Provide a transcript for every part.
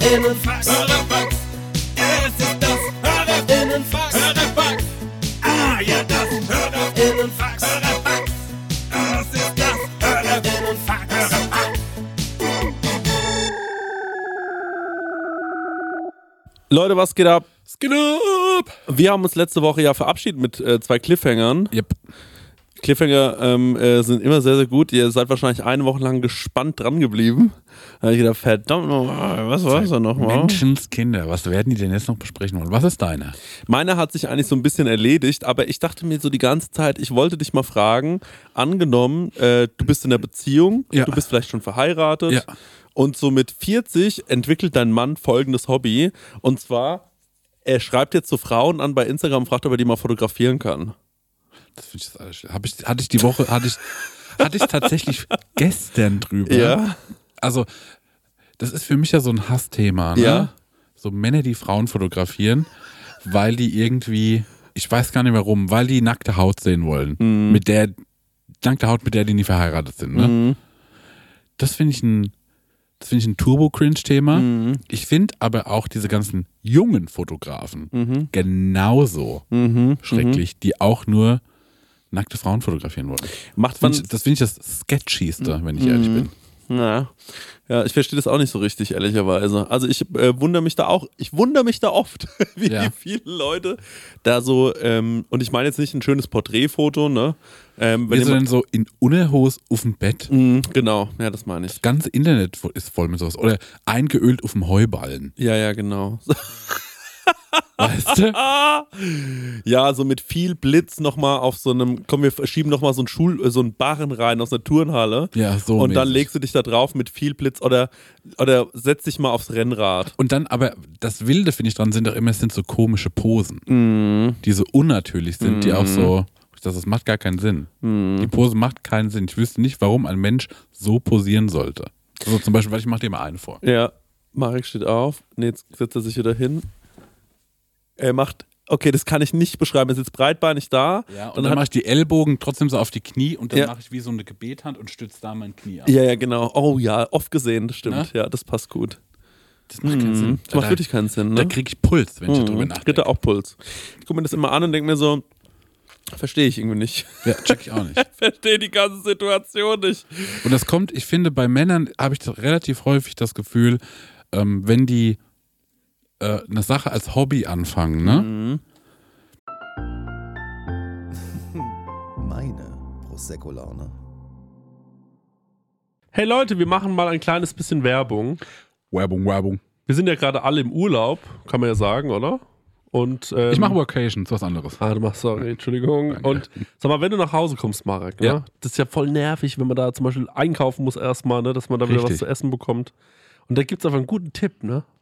Hörerfax. Hörerfax. Es ist das Hörerinnenfax. Hörerfax. Ah, ja, das Hörerinnenfax. Hörerfax. Das ist das Hörerinnenfax. Hörerfax. Leute, was geht ab? Es geht ab. Wir haben uns letzte Woche ja verabschiedet mit äh, zwei Cliffhangern. Yep. Cliffhanger ähm, äh, sind immer sehr, sehr gut. Ihr seid wahrscheinlich eine Woche lang gespannt dran geblieben. Da hab ich gedacht, verdammt nochmal, was war das nochmal? Menschenskinder, was werden die denn jetzt noch besprechen wollen? Was ist deine? Meine hat sich eigentlich so ein bisschen erledigt, aber ich dachte mir so die ganze Zeit, ich wollte dich mal fragen, angenommen, äh, du bist in der Beziehung, Ja. du bist vielleicht schon verheiratet Ja. und so mit 40 entwickelt dein Mann folgendes Hobby und zwar, er schreibt jetzt so Frauen an bei Instagram und fragt, ob er die mal fotografieren kann. Das finde ich das alles schlimm. Hab ich, hatte ich die Woche, hatte ich, hatte ich tatsächlich gestern drüber. Ja. Also, das ist für mich ja so ein Hassthema, ne? Ja. So Männer, die Frauen fotografieren, weil die irgendwie, ich weiß gar nicht warum, weil die nackte Haut sehen wollen. Mhm. Mit der, nackte Haut, mit der die nie verheiratet sind, ne? Das finde ich ein, das finde ich ein Turbo-Cringe-Thema. Mhm. Ich finde aber auch diese ganzen jungen Fotografen Mhm. genauso schrecklich, die auch nur nackte Frauen fotografieren wollen. Macht man, das finde ich das Sketchigste, wenn ich ehrlich bin. na, ja, ich verstehe das auch nicht so richtig, ehrlicherweise. Also ich äh, wundere mich da auch, ich wundere mich da oft, wie Ja. viele Leute da so, ähm, und ich meine jetzt nicht ein schönes Porträtfoto, ne? Ähm, wenn jemand, denn so in Unterhose auf dem Bett, Mhm, genau, ja, das meine ich. das ganze Internet ist voll mit sowas. Oder eingeölt auf dem Heuballen. Ja, ja, genau. Weißt du? Ja, so mit viel Blitz nochmal auf so einem, komm, wir schieben nochmal so einen Schul, äh, so einen Barren rein aus einer Turnhalle. Ja, so Und dann mäßig. legst du dich da drauf mit viel Blitz oder, oder setz dich mal aufs Rennrad. Und dann, aber das Wilde, finde ich dran, sind doch immer, es sind so komische Posen, Mhm. die so unnatürlich sind, die auch so, das, das macht gar keinen Sinn. Mhm. Die Pose macht keinen Sinn. Ich wüsste nicht, warum ein Mensch so posieren sollte. So zum Beispiel, weil ich mache dir mal eine vor. Ja, Marek steht auf. Nee, jetzt setzt er sich wieder hin. Er macht, okay, das kann ich nicht beschreiben. Er sitzt breitbeinig da. Ja, und dann dann, mache ich die Ellbogen trotzdem so auf die Knie und dann Ja. mache ich wie so eine Gebethand und stütze da mein Knie ab. Ja, ja, genau. Oh ja, oft gesehen, das stimmt. Na? Ja, das passt gut. Das macht keinen Sinn. Das macht da, wirklich keinen Sinn, Da ne? kriege ich Puls, wenn ich drüber Mhm. nachdenke. Dritter auch Puls. Ich gucke mir das immer an und denke mir so, verstehe ich irgendwie nicht. Ja, check ich auch nicht. verstehe die ganze Situation nicht. Und das kommt, ich finde, bei Männern habe ich relativ häufig das Gefühl, ähm, wenn die äh, eine Sache als Hobby anfangen, ne? Mhm. Meine Prosecco-Laune. Hey Leute, wir machen mal ein kleines bisschen Werbung. Werbung, Werbung. Wir sind ja gerade alle im Urlaub, kann man ja sagen, oder? Und, ähm, Ich mache Workations, was anderes. Ah, du machst, sorry, Entschuldigung. Danke. Und sag mal, wenn du nach Hause kommst, Marek, ne? Ja. das ist ja voll nervig, wenn man da zum Beispiel einkaufen muss erstmal, ne? dass man da wieder was Richtig. zu essen bekommt. Und da gibt es einfach einen guten Tipp, ne?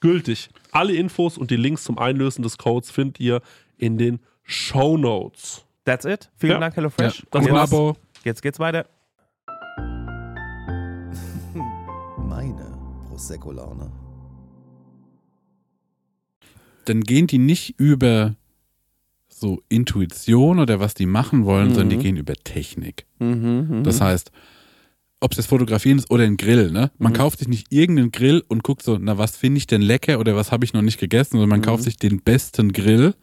gültig. Alle Infos und die Links zum Einlösen des Codes findet ihr in den Show Notes. That's it. Vielen Ja. Dank, HelloFresh. Das Und war's. jetzt, Abo. jetzt geht's weiter. Meine Prosecco-Laune. Dann gehen die nicht über so Intuition oder was die machen wollen, sondern die gehen über Technik. Das heißt, ob es das Fotografieren ist oder ein Grill, ne? Man kauft sich nicht irgendeinen Grill und guckt so, na, was finde ich denn lecker oder was habe ich noch nicht gegessen, sondern man kauft sich den besten Grill,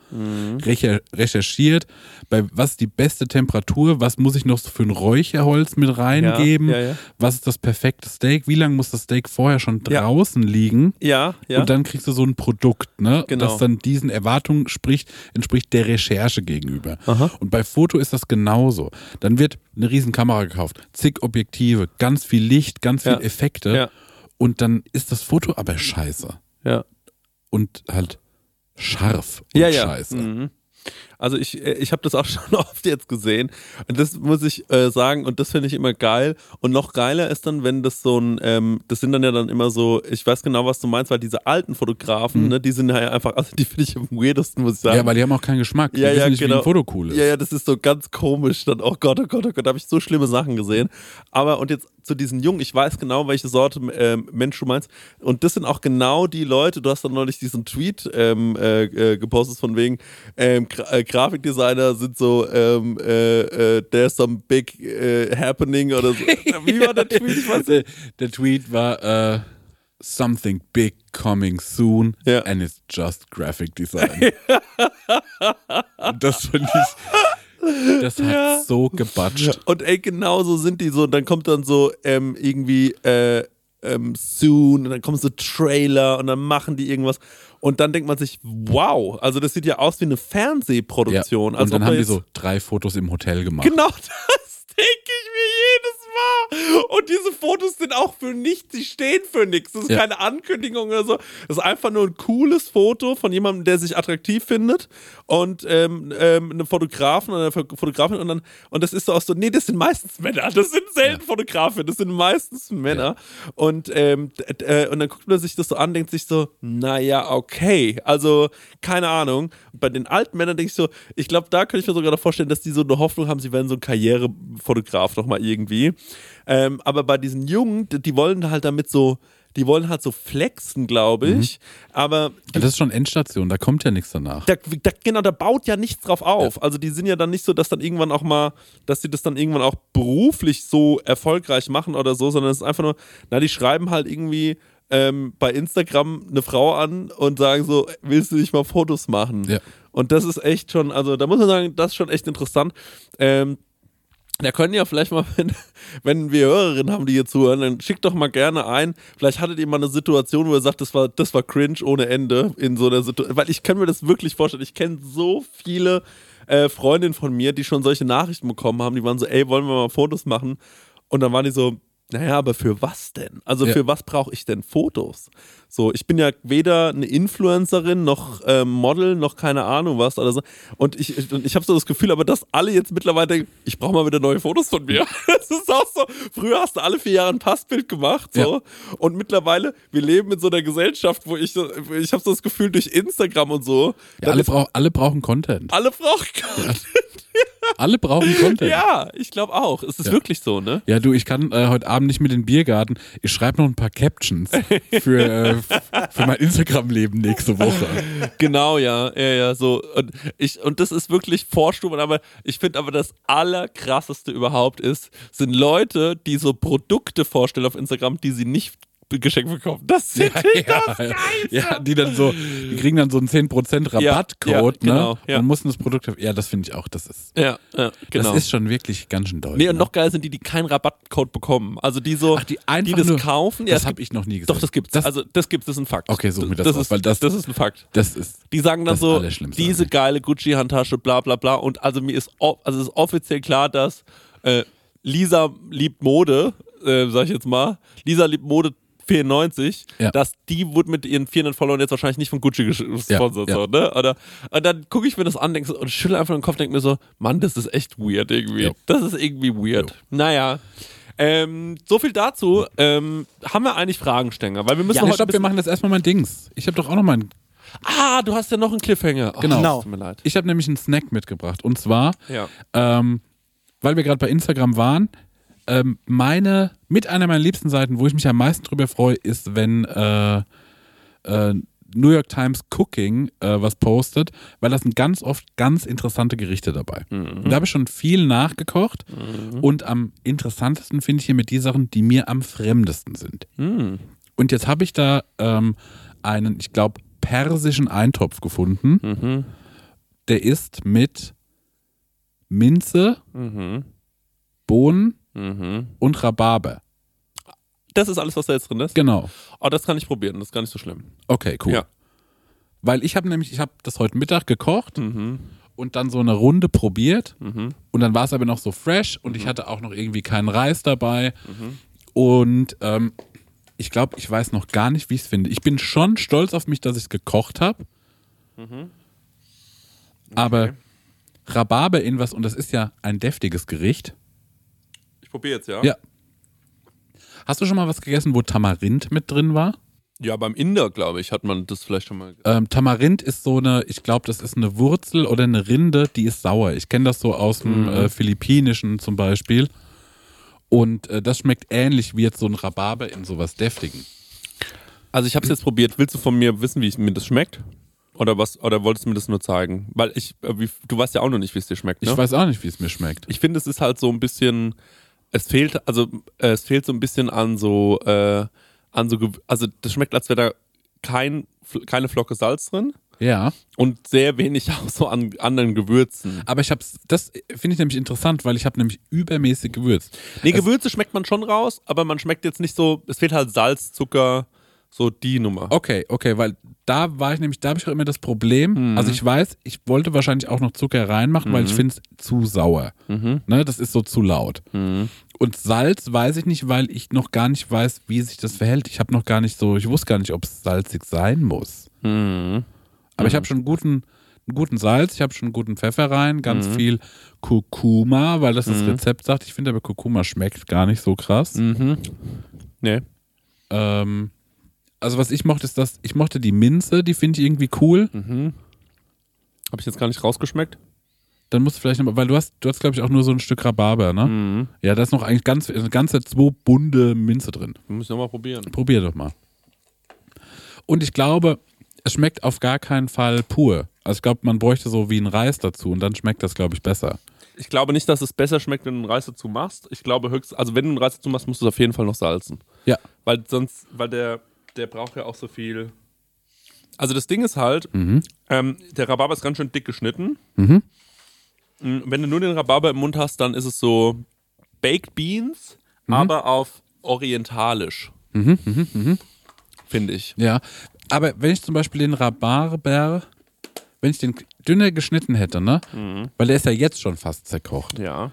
recher recherchiert, bei was ist die beste Temperatur, was muss ich noch so für ein Räucherholz mit reingeben, ja, ja. was ist das perfekte Steak, wie lange muss das Steak vorher schon Ja. draußen liegen? Ja, ja. Und dann kriegst du so ein Produkt, ne? Genau. Das dann diesen Erwartungen spricht, entspricht der Recherche gegenüber. Aha. Und bei Foto ist das genauso. Dann wird eine riesen Kamera gekauft, zig Objektive, ganz viel Licht, ganz viel Ja. Effekte. Ja. Und dann ist das Foto aber scheiße. ja. Und halt scharf und Ja, ja. scheiße. Mhm. Also ich, äh, ich habe das auch schon oft jetzt gesehen und das muss ich äh, sagen und das finde ich immer geil und noch geiler ist dann, wenn das so ein, ähm, das sind dann ja dann immer so, ich weiß genau, was du meinst, weil diese alten Fotografen, ne, die sind ja einfach, also die finde ich am weirdesten, muss ich sagen. Mhm. Ja, weil die haben auch keinen Geschmack. Die Ja, ja, nicht, wie genau. ein Foto cool ist. Ja, ja, das ist so ganz komisch. Dann, oh Gott, oh Gott, oh Gott, da habe ich so schlimme Sachen gesehen. Aber und jetzt zu diesen Jungen, ich weiß genau, welche Sorte ähm, Mensch du meinst. Und das sind auch genau die Leute, du hast dann neulich diesen Tweet ähm, äh, äh, gepostet von wegen, ähm, äh, Grafikdesigner sind so, ähm, äh, äh, there's some big äh, happening oder so. Wie war der Tweet? Weiß der, der Tweet war äh, Something big coming soon Ja. and it's just graphic design. Und das fand ich, das hat so gebatscht. Und ey, genau so sind die so. Und dann kommt dann so ähm, irgendwie äh, ähm, soon und dann kommen so Trailer und dann machen die irgendwas. Und dann denkt man sich, wow, also das sieht ja aus wie eine Ja. Fernsehproduktion. Und als dann haben die so drei Fotos im Hotel gemacht. Genau das denke ich mir jedes Mal. Und diese Fotos sind auch für nichts, die stehen für nichts. Das ist Ja. keine Ankündigung oder so. Das ist einfach nur ein cooles Foto von jemandem, der sich attraktiv findet und ähm, ähm, einem Fotografen oder einer Fotografin und dann, und das ist so auch so, nee, das sind meistens Männer. Das sind selten Fotografen, das sind meistens Männer. Und, ähm, äh, und dann guckt man sich das so an, denkt sich so, naja, okay. Also, keine Ahnung. Bei den alten Männern denke ich so, ich glaube, da könnte ich mir sogar noch vorstellen, dass die so eine Hoffnung haben, sie werden so ein Karrierefotograf nochmal irgendwie. Ähm, aber bei diesen Jungen, die, wollen halt damit so, die wollen halt so flexen, glaube ich. Aber Das ist schon Endstation, da kommt ja nichts danach. da, da, genau, da baut ja nichts drauf auf. Also die sind ja dann nicht so, dass dann irgendwann auch mal, dass sie das dann irgendwann auch beruflich so erfolgreich machen oder so, sondern es ist einfach nur, na, die schreiben halt irgendwie ähm, bei Instagram eine Frau an und sagen so, willst du nicht mal Fotos machen? Ja. Und das ist echt schon, also da muss man sagen, das ist schon echt interessant. Ähm, da können ja vielleicht mal, wenn, wenn wir Hörerinnen haben, die hier zuhören, dann schickt doch mal gerne ein. Vielleicht hattet ihr mal eine Situation, wo ihr sagt, das war, das war cringe ohne Ende in so einer Situation. Weil ich kann mir das wirklich vorstellen. Ich kenne so viele äh, Freundinnen von mir, die schon solche Nachrichten bekommen haben. Die waren so, ey, wollen wir mal Fotos machen? Und dann waren die so, naja, aber für was denn? Also Ja. für was brauche ich denn Fotos? So, ich bin ja weder eine Influencerin noch ähm, Model noch keine Ahnung was oder so. Und ich, ich, ich habe so das Gefühl, aber dass alle jetzt mittlerweile denken, ich brauche mal wieder neue Fotos von mir. Das ist auch so. Früher hast du alle vier Jahre ein Passbild gemacht, so. Und mittlerweile, wir leben in so einer Gesellschaft, wo ich, ich habe so das Gefühl durch Instagram und so, Ja, alle, brauch, alle brauchen Content. alle brauchen. Alle brauchen Content. Ja, ich glaube auch. Es ist Ja. wirklich so, ne? Ja, du, ich kann äh, heute Abend nicht mit in den Biergarten. Ich schreibe noch ein paar Captions für, äh, für mein Instagram-Leben nächste Woche. Genau, ja, ja, ja, so. Und, ich, und das ist wirklich Vorstufen, aber ich finde aber das Allerkrasseste überhaupt ist, sind Leute, die so Produkte vorstellen auf Instagram, die sie nicht geschenkt bekommen. Das sind die das ja, ja, die dann so, die kriegen dann so einen 10% Rabattcode, ja, genau, ne? ja. Und mussten das Produkt. Ja, das finde ich auch. Das ist, Ja, ja, genau. das ist schon wirklich ganz schön deutlich. nee, und noch geil sind die, die keinen Rabattcode bekommen. Also die so, Ach, die einfach das nur- kaufen. Ja, das es habe ich noch nie gesehen. Doch, das gibt's. Das, also das gibt's, das ist ein Fakt. Okay, such mir das das raus, ist, weil das- das ist ein Fakt. das ist. Die sagen dann Das so, diese eigentlich. geile Gucci-Handtasche, bla bla bla. Und also mir ist, also es ist offiziell klar, dass äh, Lisa liebt Mode, äh, sag ich jetzt mal. Lisa liebt Mode 94, Ja. dass die wurde mit ihren 400 Followern jetzt wahrscheinlich nicht von Gucci gesponsert. Ja, So, ne? Oder, und dann gucke ich mir das an denk und schüttel einfach den Kopf denke mir so, Mann, das ist echt weird irgendwie. Ja. Das ist irgendwie weird. Naja. Ähm, so viel dazu. Ähm, haben wir eigentlich Fragen, Stenger? Weil wir müssen Ja, heute stopp, wir machen das erstmal mein Dings. Ich habe doch auch noch mal. Ah, du hast ja noch einen Cliffhanger. Oh, Genau. Genau. Tut mir leid. Ich habe nämlich einen Snack mitgebracht. Und zwar, Ja. ähm, weil wir gerade bei Instagram waren, ähm, meine, mit einer meiner liebsten Seiten, wo ich mich am meisten drüber freue, ist, wenn äh, äh, New York Times Cooking äh, was postet, weil da sind ganz oft ganz interessante Gerichte dabei. Und da habe ich schon viel nachgekocht und am interessantesten finde ich hier mit die Sachen, die mir am fremdesten sind. Und jetzt habe ich da ähm, einen, ich glaube, persischen Eintopf gefunden. Der ist mit Minze, Bohnen und Rhabarber. Das ist alles, was da jetzt drin ist? Genau. Oh, das kann ich probieren, das ist gar nicht so schlimm. Okay, cool. Ja. Weil ich habe nämlich, ich habe das heute Mittag gekocht Mhm. und dann so eine Runde probiert und dann war es aber noch so fresh und Mhm. ich hatte auch noch irgendwie keinen Reis dabei und ähm, ich glaube, ich weiß noch gar nicht, wie ich es finde. Ich bin schon stolz auf mich, dass ich es gekocht habe, Mhm. aber Rhabarber in was und das ist ja ein deftiges Gericht. Ich jetzt, ja? Ja. Hast du schon mal was gegessen, wo Tamarind mit drin war? Ja, beim Inder, glaube ich, hat man das vielleicht schon mal. Ähm, Tamarind ist so eine, ich glaube, das ist eine Wurzel oder eine Rinde, die ist sauer. Ich kenne das so aus dem Mhm. äh, Philippinischen zum Beispiel. Und äh, das schmeckt ähnlich wie jetzt so ein Rhabarber in sowas Deftigen. Also, ich habe es jetzt probiert. Willst du von mir wissen, wie es mir das schmeckt? Oder was? Oder wolltest du mir das nur zeigen? Weil ich, äh, wie, du weißt ja auch noch nicht, wie es dir schmeckt, ne? Ich weiß auch nicht, wie es mir schmeckt. ich finde, es ist halt so ein bisschen, es fehlt, also äh, es fehlt so ein bisschen an so, äh, an so, also das schmeckt, als wäre da kein, keine Flocke Salz drin Ja, und sehr wenig auch so an anderen Gewürzen. aber ich hab's, das finde ich nämlich interessant, weil ich habe nämlich übermäßig gewürzt. Nee, Gewürze schmeckt man schon raus, aber man schmeckt jetzt nicht so, es fehlt halt Salz, Zucker, so die Nummer. Okay, okay, weil da war ich nämlich, da habe ich auch immer das Problem. Mhm. Also ich weiß, ich wollte wahrscheinlich auch noch Zucker reinmachen, weil ich finde es zu sauer. Mhm. Ne, das ist so zu laut. Und Salz weiß ich nicht, weil ich noch gar nicht weiß, wie sich das verhält. Ich habe noch gar nicht so, ich wusste gar nicht, ob es salzig sein muss. Mhm. Aber ich habe schon einen guten, einen guten Salz, ich habe schon einen guten Pfeffer rein, ganz Mhm. viel Kurkuma, weil das das Rezept sagt. Ich finde aber Kurkuma schmeckt gar nicht so krass. Mhm. Nee. Ähm, also was ich mochte, ist das, ich mochte die Minze, die finde ich irgendwie cool. Mhm. Habe ich jetzt gar nicht rausgeschmeckt? Dann musst du vielleicht noch, weil du hast, du hast glaube ich auch nur so ein Stück Rhabarber, ne? Mhm. Ja, da ist noch eigentlich ganz, eine ganze zwei bunte Minze drin. Muss ich nochmal probieren. Probier doch mal. Und ich glaube, es schmeckt auf gar keinen Fall pur. Also ich glaube, man bräuchte so wie einen Reis dazu und dann schmeckt das, glaube ich, besser. Ich glaube nicht, dass es besser schmeckt, wenn du einen Reis dazu machst. Ich glaube höchst, also wenn du einen Reis dazu machst, musst du es auf jeden Fall noch salzen. Ja. Weil sonst, weil der, der braucht ja auch so viel. Also das Ding ist halt, Mhm. ähm, der Rhabarber ist ganz schön dick geschnitten. Mhm. mh, wenn du nur den Rhabarber im Mund hast, dann ist es so Baked Beans, aber auf orientalisch. Finde ich. Ja, aber wenn ich zum Beispiel den Rhabarber, wenn ich den dünner geschnitten hätte, ne? Weil der ist ja jetzt schon fast zerkocht. Ja.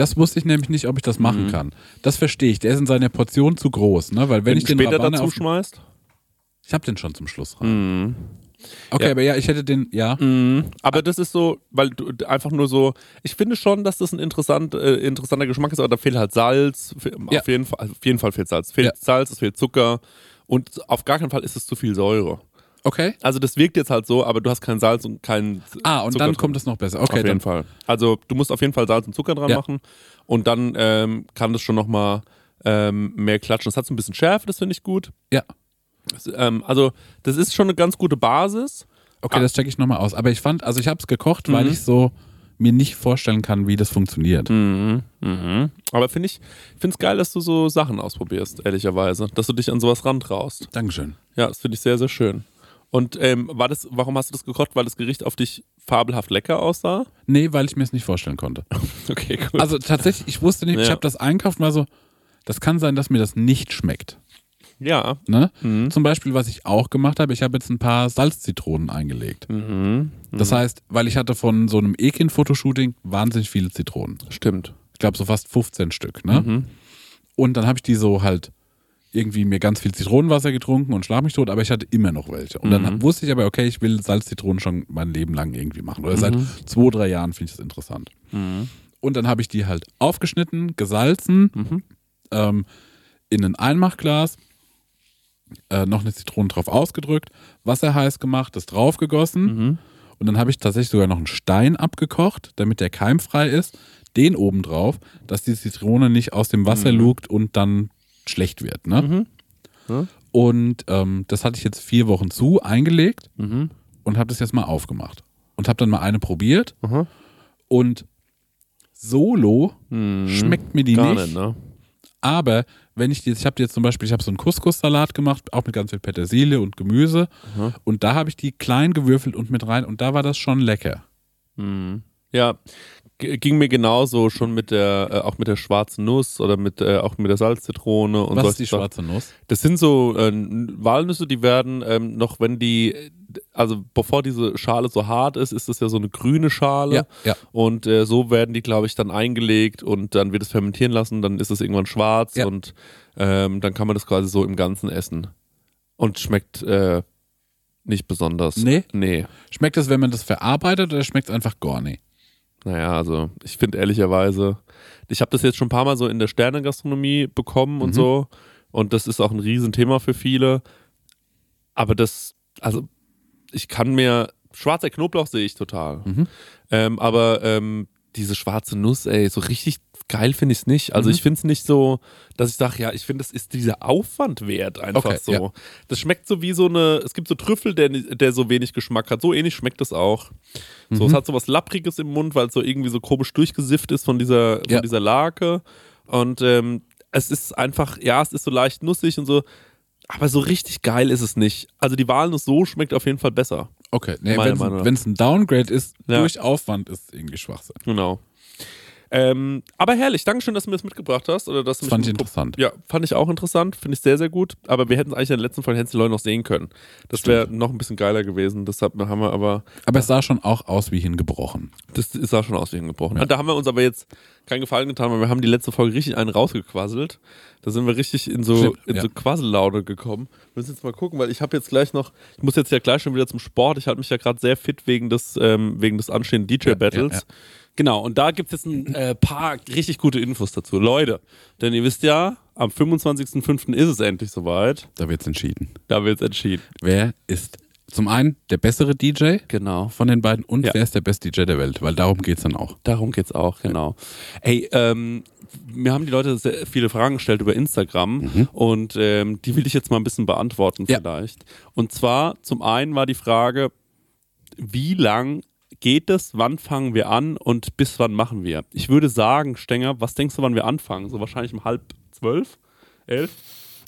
Das wusste ich nämlich nicht, ob ich das machen Mhm. kann. Das verstehe ich. Der ist in seiner Portion zu groß, ne? Weil wenn, ich den später dazu auf, schmeißt. Ich habe den schon zum Schluss rein. Okay, Ja. aber ja, ich hätte den, ja. Aber das ist so, weil du einfach nur so, ich finde schon, dass das ein interessant, äh, interessanter Geschmack ist, aber da fehlt halt auf, Ja. jeden Fall, auf jeden Fall fehlt Salz. Fehlt Ja. Salz, es fehlt Zucker und auf gar keinen Fall ist es zu viel Säure. Okay. Also das wirkt jetzt halt so, aber du hast kein Salz und kein Ah, und Zucker dann drin. kommt es noch besser. auf Okay, jeden dann. Fall. Also du musst auf jeden Fall Salz und Zucker dran Ja. machen und dann ähm, kann das schon nochmal ähm, mehr klatschen. Das hat so ein bisschen Schärfe, das finde ich gut. Ja. Das, ähm, also das ist schon eine ganz gute Basis. Okay, Ah. das checke ich nochmal aus. Aber ich fand, also ich habe es gekocht, weil Mhm. ich so mir nicht vorstellen kann, wie das funktioniert. Mhm. Mhm. Aber finde ich, finde es geil, dass du so Sachen ausprobierst, ehrlicherweise. Dass du dich an sowas rantraust. Dankeschön. Ja, das finde ich sehr, sehr schön. Und ähm, war das, warum hast du das gekocht? Weil das Gericht auf dich fabelhaft lecker aussah? Nee, weil ich mir es nicht vorstellen konnte. Okay, cool. Also tatsächlich, ich wusste nicht, ich Ja. habe das einkauft und war so, das kann sein, dass mir das nicht schmeckt. ja. Ne? Mhm. Zum Beispiel, was ich auch gemacht habe, ich habe jetzt ein paar Salzzitronen eingelegt. Mhm. Das heißt, weil ich hatte von so einem Ekin-Fotoshooting wahnsinnig viele Zitronen. Stimmt. Ich glaube so fast 15 Stück. Ne? Mhm. Und dann habe ich die so halt irgendwie mir ganz viel Zitronenwasser getrunken und schlag mich tot, aber ich hatte immer noch welche. Und Mhm. dann wusste ich aber, okay, ich will Salzzitronen schon mein Leben lang irgendwie machen. Oder seit zwei, drei Jahren finde ich das interessant. Mhm. Und dann habe ich die halt aufgeschnitten, gesalzen, Mhm. ähm, in ein Einmachglas, äh, noch eine Zitrone drauf ausgedrückt, Wasser heiß gemacht, das draufgegossen. Mhm. Und dann habe ich tatsächlich sogar noch einen Stein abgekocht, damit der keimfrei ist. Den oben drauf, dass die Zitrone nicht aus dem Wasser lugt und dann schlecht wird. Ne? Mhm. Ja. Und ähm, das hatte ich jetzt vier Wochen zu, eingelegt Mhm. und habe das jetzt mal aufgemacht. Und habe dann mal eine probiert. Aha. Und solo Mhm. schmeckt mir die Gar nicht. nicht, ne? Aber wenn ich die, ich habe jetzt zum Beispiel, ich habe so einen Couscous-Salat gemacht, auch mit ganz viel Petersilie und Gemüse. Mhm. Und da habe ich die klein gewürfelt und mit rein. Und da war das schon lecker. Mhm. Ja, ging mir genauso schon mit der, äh, auch mit der schwarzen Nuss oder mit, äh, auch mit der Salzzitrone und Was ist die Sachen. schwarze Nuss? Das sind so äh, Walnüsse, die werden ähm, noch, wenn die, also bevor diese Schale so hart ist, ist das ja so eine grüne Schale. Ja, ja. Und äh, so werden die, glaube ich, dann eingelegt und dann wird es fermentieren lassen, dann ist es irgendwann schwarz Ja. und ähm, dann kann man das quasi so im Ganzen essen. Und schmeckt äh, nicht besonders. Nee? Nee. Schmeckt es, wenn man das verarbeitet oder schmeckt es einfach gar nicht? Naja, also ich finde ehrlicherweise, ich habe das jetzt schon ein paar Mal so in der Sternegastronomie bekommen und Mhm. so. Und das ist auch ein Riesenthema für viele. Aber das, also ich kann mir, schwarzer Knoblauch sehe ich total. Mhm. Ähm, aber ähm, diese schwarze Nuss, ey, so richtig geil finde ich es nicht. Also Mhm. ich finde es nicht so, dass ich sage, ja, ich finde, das ist dieser Aufwand wert einfach Okay, so. ja. Das schmeckt so wie so eine, es gibt so Trüffel, der, der so wenig Geschmack hat. So ähnlich schmeckt das auch. So, Mhm. es hat so was Lappriges im Mund, weil es so irgendwie so komisch durchgesifft ist von dieser, von Ja. dieser Lake. Und ähm, es ist einfach, ja, es ist so leicht nussig und so. Aber so richtig geil ist es nicht. Also die Walnuss so schmeckt auf jeden Fall besser. Okay, nee, wenn es ein Downgrade ist, Ja. durch Aufwand ist irgendwie Schwachsinn. Genau. Ähm, aber herrlich, Dankeschön, dass du mir das mitgebracht hast. Oder dass Das fand ich interessant. Ja, fand ich auch interessant, finde ich sehr, sehr gut. Aber wir hätten es eigentlich in der letzten Folge Leute noch sehen können. Das wäre noch ein bisschen geiler gewesen. Deshalb haben wir aber, Aber es sah schon auch aus wie hingebrochen. das sah schon aus wie hingebrochen. Ja. Da haben wir uns aber jetzt keinen Gefallen getan, weil wir haben die letzte Folge richtig einen rausgequasselt. Da sind wir richtig in so, in ja. so Quassellaune gekommen. Wir müssen jetzt mal gucken, weil ich habe jetzt gleich noch, ich muss jetzt ja gleich schon wieder zum Sport. Ich halte mich ja gerade sehr fit wegen des, ähm, wegen des anstehenden DJ-Battles. ja. Genau, und da gibt es jetzt ein äh, paar richtig gute Infos dazu. Leute, denn ihr wisst ja, am 25.05. ist es endlich soweit. Da wird es entschieden. Da wird es entschieden. Wer ist zum einen der bessere DJ Genau. von den beiden und Ja. wer ist der beste DJ der Welt? Weil darum geht es dann auch. Darum geht's auch, genau. Ey, ähm, mir haben die Leute sehr viele Fragen gestellt über Instagram und ähm, die will ich jetzt mal ein bisschen beantworten Ja. vielleicht. Und zwar, zum einen war die Frage, wie lang geht es, wann fangen wir an und bis wann machen wir? Ich würde sagen, Stenger, was denkst du, wann wir anfangen? So wahrscheinlich um halb zwölf, elf?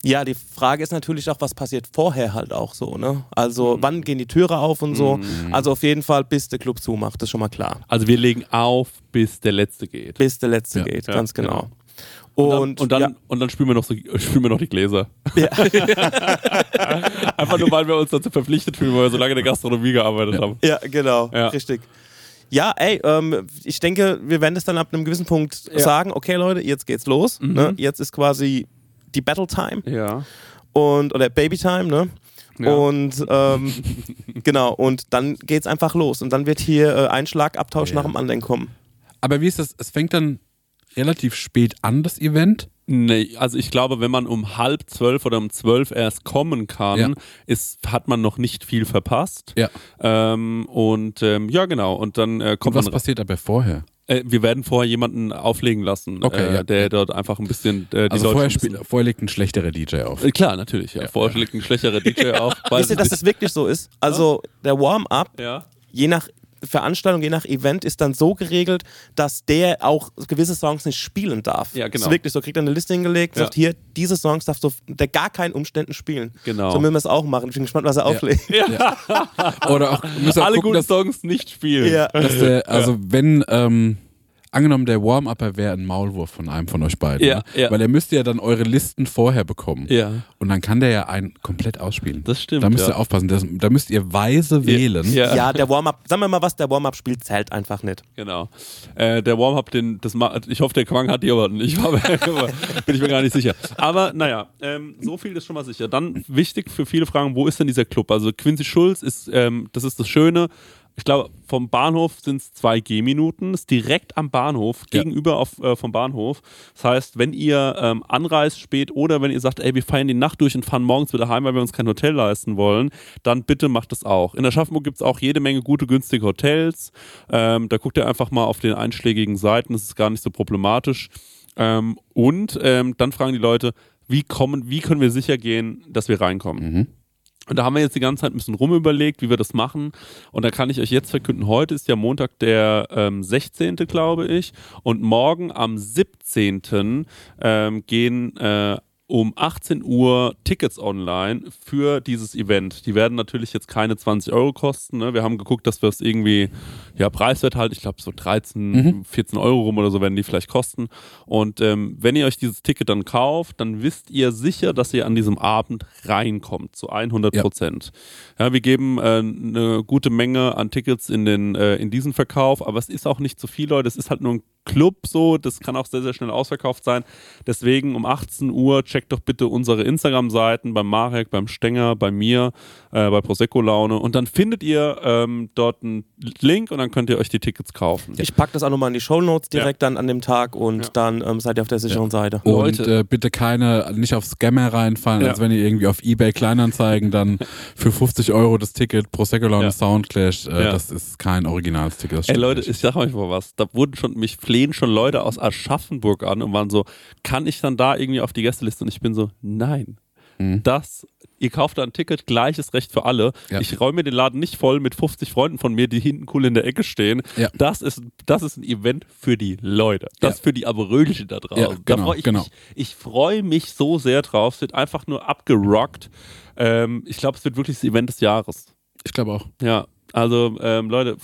Ja, die Frage ist natürlich auch, was passiert vorher halt auch so, ne? Also, wann gehen die Türe auf und so. Also auf jeden Fall, bis der Club zumacht, das ist schon mal klar. Also wir legen auf, bis der letzte geht. Bis der letzte Ja. geht, Ja, ganz genau. Und dann, Und, und dann, ja, und dann spülen, wir noch so, spülen wir noch die Gläser. Ja. Einfach nur, weil wir uns dazu verpflichtet fühlen, weil wir so lange in der Gastronomie gearbeitet haben. ja, genau, Ja. richtig. Ja, ey, ähm, ich denke, wir werden es dann ab einem gewissen Punkt Ja. sagen, okay Leute, jetzt geht's los. Ne? Jetzt ist quasi die Battle Time Ja. und oder Baby Time, ne? Ja. Und ähm, genau, und dann geht's einfach los. Und dann wird hier äh, ein Schlagabtausch Ja. nach dem anderen kommen. Aber wie ist das? Es fängt dann relativ spät an, das Event. Nee, also ich glaube, wenn man um halb zwölf oder um zwölf erst kommen kann, Ja. ist, hat man noch nicht viel verpasst. Ja. Ähm, und ähm, ja, genau. Und dann äh, Und kommt was man. passiert aber vorher? Äh, wir werden vorher jemanden auflegen lassen, Okay, äh, ja. der dort einfach ein bisschen äh, die Also Leute vorher, spielt, vorher legt ein schlechterer DJ auf. Äh, Klar, natürlich. Ja. Vorher liegt ein schlechterer DJ auf. Wisst ihr, dass das wirklich so ist? Also der Warm-up, ja. je nach Veranstaltung, je nach Event, ist dann so geregelt, dass der auch gewisse Songs nicht spielen darf. Ja, genau. Das ist wirklich so, kriegt er eine Liste hingelegt, Ja. sagt hier, diese Songs darfst du unter gar keinen Umständen spielen. Genau. So müssen wir es auch machen. Ich bin gespannt, was er auflegt. Oder auch, auch Alle gucken, guten dass, Songs nicht spielen. Ja. dass der, also wenn, ähm, angenommen der Warm-Upper wäre ein Maulwurf von einem von euch beiden. Ja, ne? ja. Weil er müsste ja dann eure Listen vorher bekommen. Ja. Und dann kann der ja einen komplett ausspielen. Das stimmt, Da müsst ja. ihr aufpassen. Das, da müsst ihr weise wählen. Ja. Ja, der Warm-up, sagen wir mal was, der Warm-up spielt, zählt einfach nicht. Genau. Äh, der Warm-up, den, das ich hoffe, der Quang hat die aber nicht. Aber, bin ich mir gar nicht sicher. Aber naja, ähm, so viel ist schon mal sicher. Dann wichtig für viele Fragen, wo ist denn dieser Club? Also Quincy Schulz ist, ähm, das ist das Schöne. Ich glaube, vom Bahnhof sind es zwei Gehminuten, ist direkt am Bahnhof, Ja. gegenüber auf, äh, vom Bahnhof. Das heißt, wenn ihr ähm, anreist spät oder wenn ihr sagt, ey, wir feiern die Nacht durch und fahren morgens wieder heim, weil wir uns kein Hotel leisten wollen, dann bitte macht das auch. In Aschaffenburg gibt es auch jede Menge gute, günstige Hotels. Ähm, da guckt ihr einfach mal auf den einschlägigen Seiten, das ist gar nicht so problematisch. Ähm, und ähm, dann fragen die Leute, wie, kommen, wie können wir sicher gehen, dass wir reinkommen? Und da haben wir jetzt die ganze Zeit ein bisschen rumüberlegt, wie wir das machen. Und da kann ich euch jetzt verkünden, heute ist ja Montag der ähm, 16., glaube ich. Und morgen am 17. Ähm, gehen äh, um 18 Uhr Tickets online für dieses Event. Die werden natürlich jetzt keine 20 Euro kosten. Ne? Wir haben geguckt, dass wir es irgendwie, ja, preiswert halt, ich glaube so 13, 14 Euro rum oder so werden die vielleicht kosten. Und ähm, wenn ihr euch dieses Ticket dann kauft, dann wisst ihr sicher, dass ihr an diesem Abend reinkommt, zu 100 Prozent. Ja. wir geben äh, eine gute Menge an Tickets in, den, äh, in diesen Verkauf, aber es ist auch nicht zu viel, Leute. Es ist halt nur ein Club so, das kann auch sehr, sehr schnell ausverkauft sein. Deswegen um 18 Uhr checkt doch bitte unsere Instagram-Seiten beim Marek, beim Stenger, bei mir, äh, bei Prosecco Laune und dann findet ihr ähm, dort einen Link und dann könnt ihr euch die Tickets kaufen. Ich packe das auch nochmal in die Shownotes direkt dann an dem Tag und Ja. dann ähm, seid ihr auf der sicheren Seite. Und Leute. äh, bitte keine, nicht auf Scammer reinfallen, Ja. als wenn ihr irgendwie auf Ebay Kleinanzeigen dann für 50 Euro das Ticket Prosecco Laune Ja. Soundclash, äh, Ja. das ist kein originales Ticket. Das Ey Leute, nicht. ich sag euch mal was. Da wurden schon, mich flehen schon Leute aus Aschaffenburg an und waren so, kann ich dann da irgendwie auf die Gästeliste? Und ich bin so, nein. Das, ihr kauft da ein Ticket, gleiches Recht für alle. Ja. Ich räume mir den Laden nicht voll mit 50 Freunden von mir, die hinten cool in der Ecke stehen. Ja. Das, ist, das ist ein Event für die Leute. Das Ja. für die Aberölchen da draußen. Ja, da genau, freu ich genau. mich, ich freue mich so sehr drauf. Es wird einfach nur abgerockt. Ähm, ich glaube, es wird wirklich das Event des Jahres. Ich glaube auch. Ja, also ähm, Leute,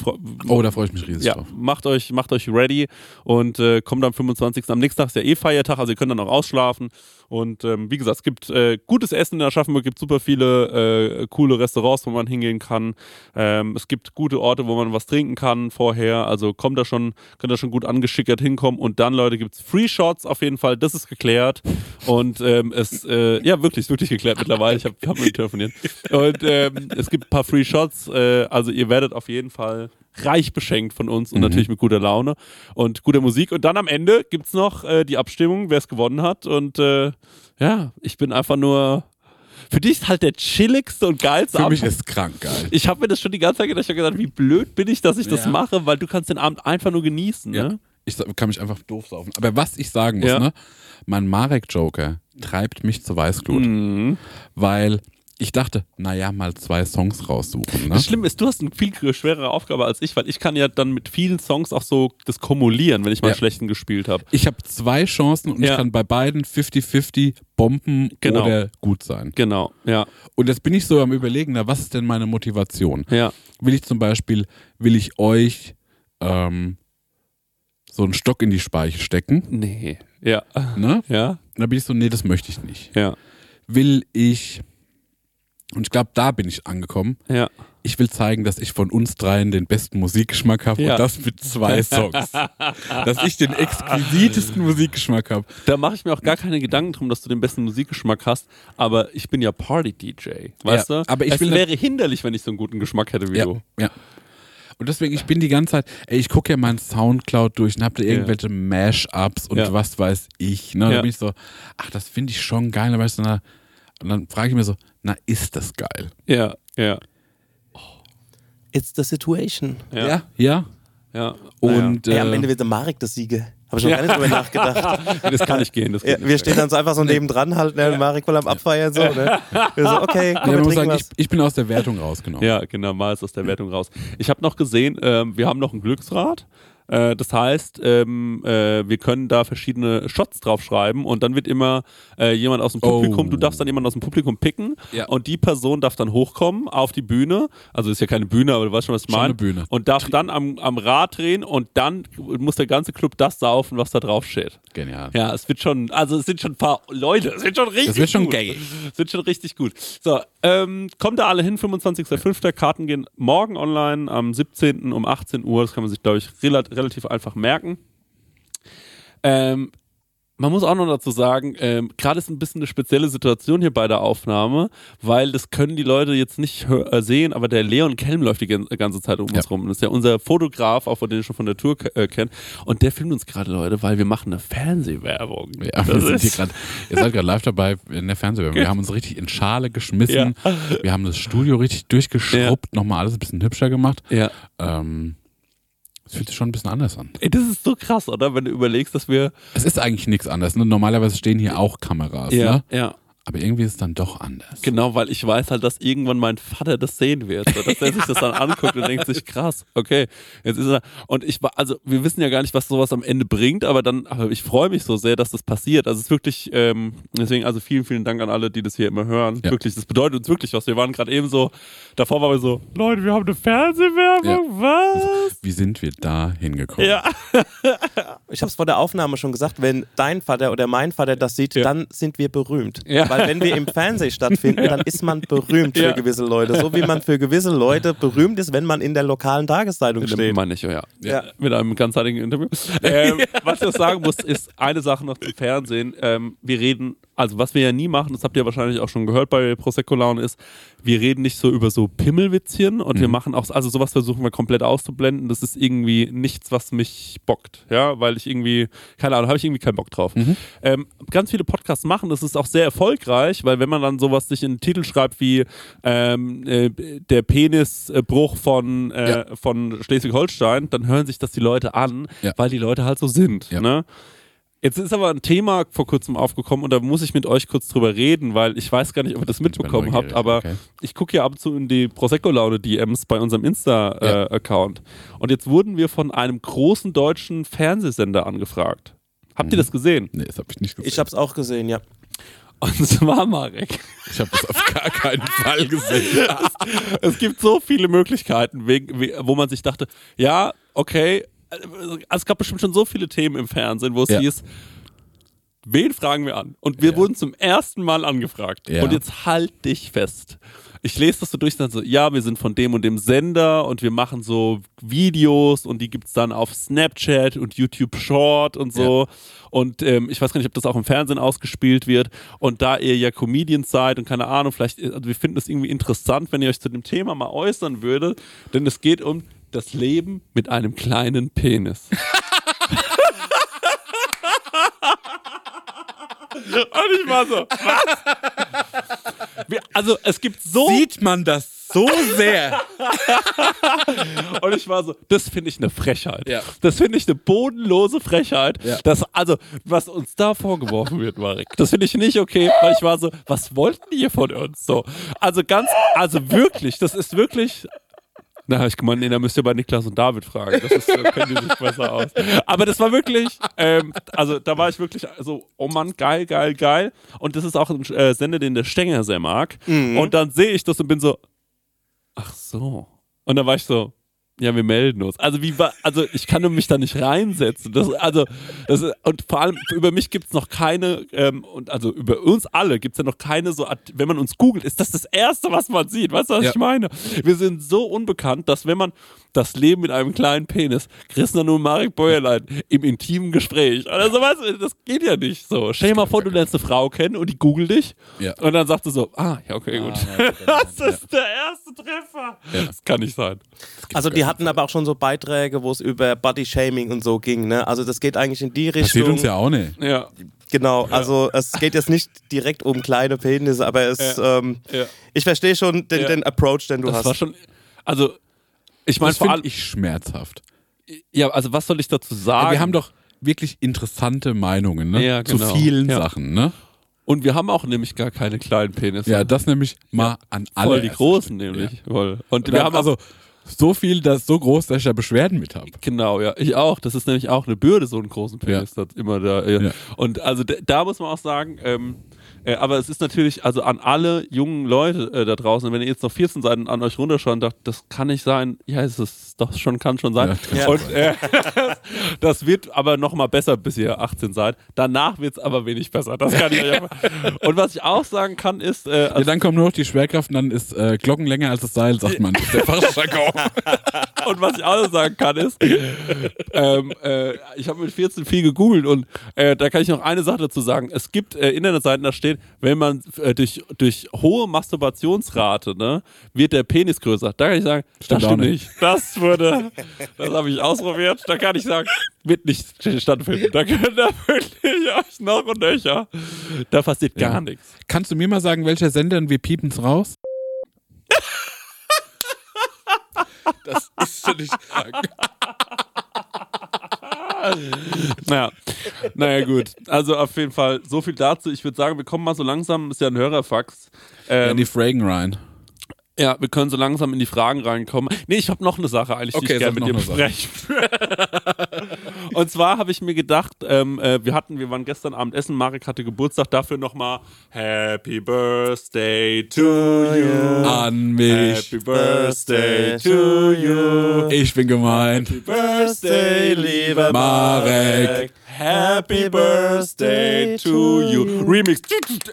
Oh, da freue ich mich riesig ja, drauf. macht euch, macht euch ready und äh, kommt am 25. Am nächsten Tag ist ja eh Feiertag, also ihr könnt dann auch ausschlafen. Und ähm, wie gesagt, es gibt äh, gutes Essen in Aschaffenburg, gibt super viele äh, coole Restaurants, wo man hingehen kann. Ähm, es gibt gute Orte, wo man was trinken kann vorher. Also kommt da schon, könnt da schon gut angeschickert hinkommen. Und dann, Leute, gibt es Free Shots auf jeden Fall, das ist geklärt. Und ähm, es, äh, ja, wirklich, ist wirklich geklärt mittlerweile. Ich habe hab mit telefoniert. Und ähm, es gibt ein paar Free Shots. Äh, also ihr werdet auf jeden Fall reich beschenkt von uns und natürlich mit guter Laune und guter Musik. Und dann am Ende gibt es noch äh, die Abstimmung, wer es gewonnen hat. Und äh, ja, ich bin einfach nur. Für dich ist halt der chilligste und geilste Für mich Abend. ist krank geil. Ich habe mir das schon die ganze Zeit gedacht. Ich habe gedacht, wie blöd bin ich, dass ich das Ja. mache, weil du kannst den Abend einfach nur genießen. Ja. Ne? Ich kann mich einfach doof saufen. Aber was ich sagen muss, Ja. ne? Mein Marek-Joker treibt mich zur Weißglut. Mhm. Weil ich dachte, naja, mal zwei Songs raussuchen. Ne? Das Schlimme ist, du hast eine viel schwerere Aufgabe als ich, weil ich kann ja dann mit vielen Songs auch so das kumulieren, wenn ich mal Ja. schlechten gespielt habe. Ich habe zwei Chancen und Ja. ich kann bei beiden 50-50 bomben Genau. oder gut sein. Genau, ja, Und jetzt bin ich so am überlegen, na, was ist denn meine Motivation? ja. Will ich zum Beispiel, will ich euch ähm, so einen Stock in die Speiche stecken? Nee, ja, Ne? ja, da bin ich so, nee, das möchte ich nicht. ja, Will ich, und ich glaube, da bin ich angekommen, ja. ich will zeigen, dass ich von uns dreien den besten Musikgeschmack habe Ja. und das mit zwei Songs. dass ich den exquisitesten Musikgeschmack habe. Da mache ich mir auch gar keine Gedanken drum, dass du den besten Musikgeschmack hast, aber ich bin ja Party-DJ, weißt Ja, du? aber ich es will wäre hinderlich, wenn ich so einen guten Geschmack hätte wie Ja, du. ja. Und deswegen, ich bin die ganze Zeit, ey, ich gucke ja meinen Soundcloud durch und hab da irgendwelche Mash-Ups und Ja. was weiß ich. Ne? Da Ja. bin ich so, ach, das finde ich schon geil. Aber weißt du, na, und dann frage ich mir so, na, ist das geil? Ja, ja, It's the situation. ja, Ja. ja. Und Ey, am äh, Ende wird der Marek der Sieger. Habe ich noch gar nicht drüber nachgedacht. Ja, das kann nicht gehen. Das Ja, geht wir nicht. stehen dann so einfach so nebendran halt, ne, und Marek wohl am Abfeiern so, ne? Wir so, okay, ja, komm, wir muss trinken sagen, ich, ich bin aus der Wertung rausgenommen. Ja, genau, mal ist aus der Wertung raus. Ich habe noch gesehen, ähm, wir haben noch ein Glücksrad. Äh, das heißt, ähm, äh, wir können da verschiedene Shots draufschreiben und dann wird immer äh, jemand aus dem Publikum, Oh. du darfst dann jemanden aus dem Publikum picken Ja. und die Person darf dann hochkommen auf die Bühne. Also ist ja keine Bühne, aber du weißt schon, was ich meine. eine Bühne. Und darf dann am, am Rad drehen und dann muss der ganze Club das saufen, was da drauf steht. Genial. Ja, es wird schon, also es sind schon ein paar Leute, es wird schon richtig Das wird schon gut. geil. Es wird schon richtig gut. So, ähm, kommt da alle hin, 25.05. Karten gehen morgen online, am 17. um 18 Uhr. Das kann man sich, glaube ich, rela relativ einfach merken. Ähm, man muss auch noch dazu sagen, ähm, gerade ist ein bisschen eine spezielle Situation hier bei der Aufnahme, weil das können die Leute jetzt nicht äh, sehen, aber der Leon Kelm läuft die gan- ganze Zeit um Ja. uns rum. Das ist ja unser Fotograf, auch von den ich schon von der Tour äh, kennt. Und der filmt uns gerade, Leute, weil wir machen eine Fernsehwerbung. Ja, wir sind hier gerade, ihr seid gerade live dabei in der Fernsehwerbung. Wir haben uns richtig in Schale geschmissen. Wir haben das Studio richtig durchgeschrubbt, nochmal alles ein bisschen hübscher gemacht. Ja. Ähm, es fühlt sich schon ein bisschen anders an. Ey, das ist so krass, oder? Wenn du überlegst, dass wir. Es ist eigentlich nichts anderes. Ne? Normalerweise stehen hier auch Kameras, ne? ja. Aber irgendwie ist es dann doch anders. Genau, weil ich weiß halt, dass irgendwann mein Vater das sehen wird. So, dass er sich das dann anguckt und denkt sich, krass, okay, jetzt ist er. Und ich war, also wir wissen ja gar nicht, was sowas am Ende bringt, aber dann, aber ich freue mich so sehr, dass das passiert. Also es ist wirklich, ähm, deswegen, also vielen, vielen Dank an alle, die das hier immer hören. Ja. Wirklich, das bedeutet uns wirklich was. Wir waren gerade eben so, davor waren wir so, Leute, wir haben eine Fernsehwerbung, was? Wie sind wir da hingekommen? Ja. Ich habe es vor der Aufnahme schon gesagt, wenn dein Vater oder mein Vater das sieht, Ja. dann sind wir berühmt. Ja. Weil wenn wir im Fernsehen stattfinden, dann ist man berühmt Ja. für gewisse Leute. So wie man für gewisse Leute berühmt ist, wenn man in der lokalen Tageszeitung steht. Meine ich, ja. Ja. Mit einem ganzheitlichen Interview. Ähm, Was ich noch sagen muss, ist eine Sache noch zum Fernsehen. Ähm, wir reden, also was wir ja nie machen, das habt ihr wahrscheinlich auch schon gehört bei Prosecco Laune, ist, wir reden nicht so über so Pimmelwitzchen und wir machen auch, also sowas versuchen wir komplett auszublenden. Das ist irgendwie nichts, was mich bockt. Ja, weil ich irgendwie, keine Ahnung, habe ich irgendwie keinen Bock drauf. Ähm, ganz viele Podcasts machen, das ist auch sehr erfolgreich, weil wenn man dann sowas sich in den Titel schreibt wie ähm, äh, der Penisbruch von, äh, Ja. von Schleswig-Holstein, dann hören sich das die Leute an, Ja. weil die Leute halt so sind. Ja. Ne? Jetzt ist aber ein Thema vor kurzem aufgekommen und da muss ich mit euch kurz drüber reden, weil ich weiß gar nicht, ob ihr das mitbekommen habt, aber okay. ich gucke ja ab und zu in die Prosecco-Laune-DMs bei unserem Insta-Account. und jetzt wurden wir von einem großen deutschen Fernsehsender angefragt. Habt ihr das gesehen? Nee, das habe ich nicht gesehen. Ich habe es auch gesehen, ja. Und zwar Marek. Ich habe das auf gar keinen Fall gesehen. es gibt so viele Möglichkeiten, wo man sich dachte, ja, okay, also es gab bestimmt schon so viele Themen im Fernsehen, wo es Ja. hieß, wen fragen wir an? Und wir Ja. wurden zum ersten Mal angefragt. Ja. Und jetzt halt dich fest. Ich lese das so durch, dann so, ja, wir sind von dem und dem Sender und wir machen so Videos und die gibt's dann auf Snapchat und YouTube Short und so. Und ähm, ich weiß gar nicht, ob das auch im Fernsehen ausgespielt wird. Und da ihr ja Comedians seid und keine Ahnung, vielleicht, also wir finden es irgendwie interessant, wenn ihr euch zu dem Thema mal äußern würdet, denn es geht um das Leben mit einem kleinen Penis. Und ich war so, was? Wir, also es gibt so Sieht man das so sehr. Und ich war so, das finde ich eine Frechheit. Ja. Das finde ich eine bodenlose Frechheit. Ja. Das, also, was uns da vorgeworfen wird, Marek, das finde ich nicht okay, weil ich war so, was wollten die hier von uns? So. Also ganz, also wirklich, das ist wirklich. Na, ich gemeint, nee, da müsst ihr bei Niklas und David fragen. Das ist, äh, kennen die sich besser aus. Aber das war wirklich, ähm, also da war ich wirklich so, oh Mann, geil, geil, geil. Und das ist auch ein äh, Sender, den der Stenger sehr mag. Und dann sehe ich das und bin so, ach so. Und dann war ich so, ja, wir melden uns. Also wie war, also ich kann mich da nicht reinsetzen. Das, also, das, und vor allem über mich gibt es noch keine, ähm, und also über uns alle gibt es ja noch keine so, wenn man uns googelt, ist das das Erste, was man sieht. Weißt du, was Ja. ich meine? Wir sind so unbekannt, dass wenn man das Leben mit einem kleinen Penis, Christian und Marek Bäuerlein im intimen Gespräch, oder so, weißt du, das geht ja nicht so. Stell dir mal vor, du lernst eine Frau kennen und die googelt dich Ja. und dann sagt du so, ah, ja, okay, gut. das ist der erste Treffer. Das kann nicht sein. Also die hatten aber auch schon so Beiträge, wo es über Body-Shaming und so ging. Ne? Also das geht eigentlich in die Richtung. uns ja auch nicht. Ja. Genau, also es geht jetzt nicht direkt um kleine Penisse, aber es, ähm, Ja. ich verstehe schon den, Ja. den Approach, den du Das hast. war schon, also, ich meine vor finde ich schmerzhaft. ja, also was soll ich dazu sagen? Wir haben doch wirklich interessante Meinungen ne? Ja, genau. zu vielen Ja. Sachen. Ne? und wir haben auch nämlich gar keine kleinen Penisse. Ja, das nämlich mal an alle. voll die großen nämlich. Voll. Und wir Wir haben also so viel, das so groß, dass ich da Beschwerden mit habe. Genau, ja. Ich auch. Das ist nämlich auch eine Bürde, so einen großen Penis. Das immer da. Ja. Ja. Und also da muss man auch sagen, ähm, äh, aber es ist natürlich, also an alle jungen Leute äh, da draußen, wenn ihr jetzt noch 14 Seiten an euch runterschaut und dacht, das kann nicht sein, ja, es ist doch schon, kann schon sein. Ja, kann und äh, das wird aber nochmal besser, bis ihr 18 seid. Danach wird es aber wenig besser. Das kann ich euch einfach. Und was ich auch sagen kann, ist, äh, Ja, dann kommt nur noch die Schwerkraft und dann ist äh, Glocken länger als das Seil, sagt man. Das der. Und was ich auch noch sagen kann ist, ähm, äh, ich habe mit 14 viel gegoogelt und da kann ich noch eine Sache dazu sagen. Es gibt Internetseiten, da steht, wenn man äh, durch, durch hohe Masturbationsrate, ne, wird der Penis größer. Da kann ich sagen, Stimmt das stimmt nicht. nicht. Das würde, das habe ich ausprobiert. Da kann ich sagen, wird nicht stattfinden. Da könnt ihr wirklich euch noch und nöcher. Da passiert gar Ja. nichts. Kannst du mir mal sagen, welcher Sender und wir piepen's raus? das ist schon nicht krank. Naja. naja, gut. Also auf jeden Fall so viel dazu. Ich würde sagen, wir kommen mal so langsam, ist ja ein Hörerfax. Ähm, die Fragen rein. ja, wir können so langsam in die Fragen reinkommen. Nee, ich habe noch eine Sache eigentlich, die Okay, ich gerne mit dir besprechen. Und zwar habe ich mir gedacht, ähm, äh, wir hatten, wir waren gestern Abend essen, Marek hatte Geburtstag, dafür nochmal Happy Birthday to you. An mich. Happy Birthday to you. Ich bin gemeint. Birthday, lieber Marek. Happy Birthday to you. Remix.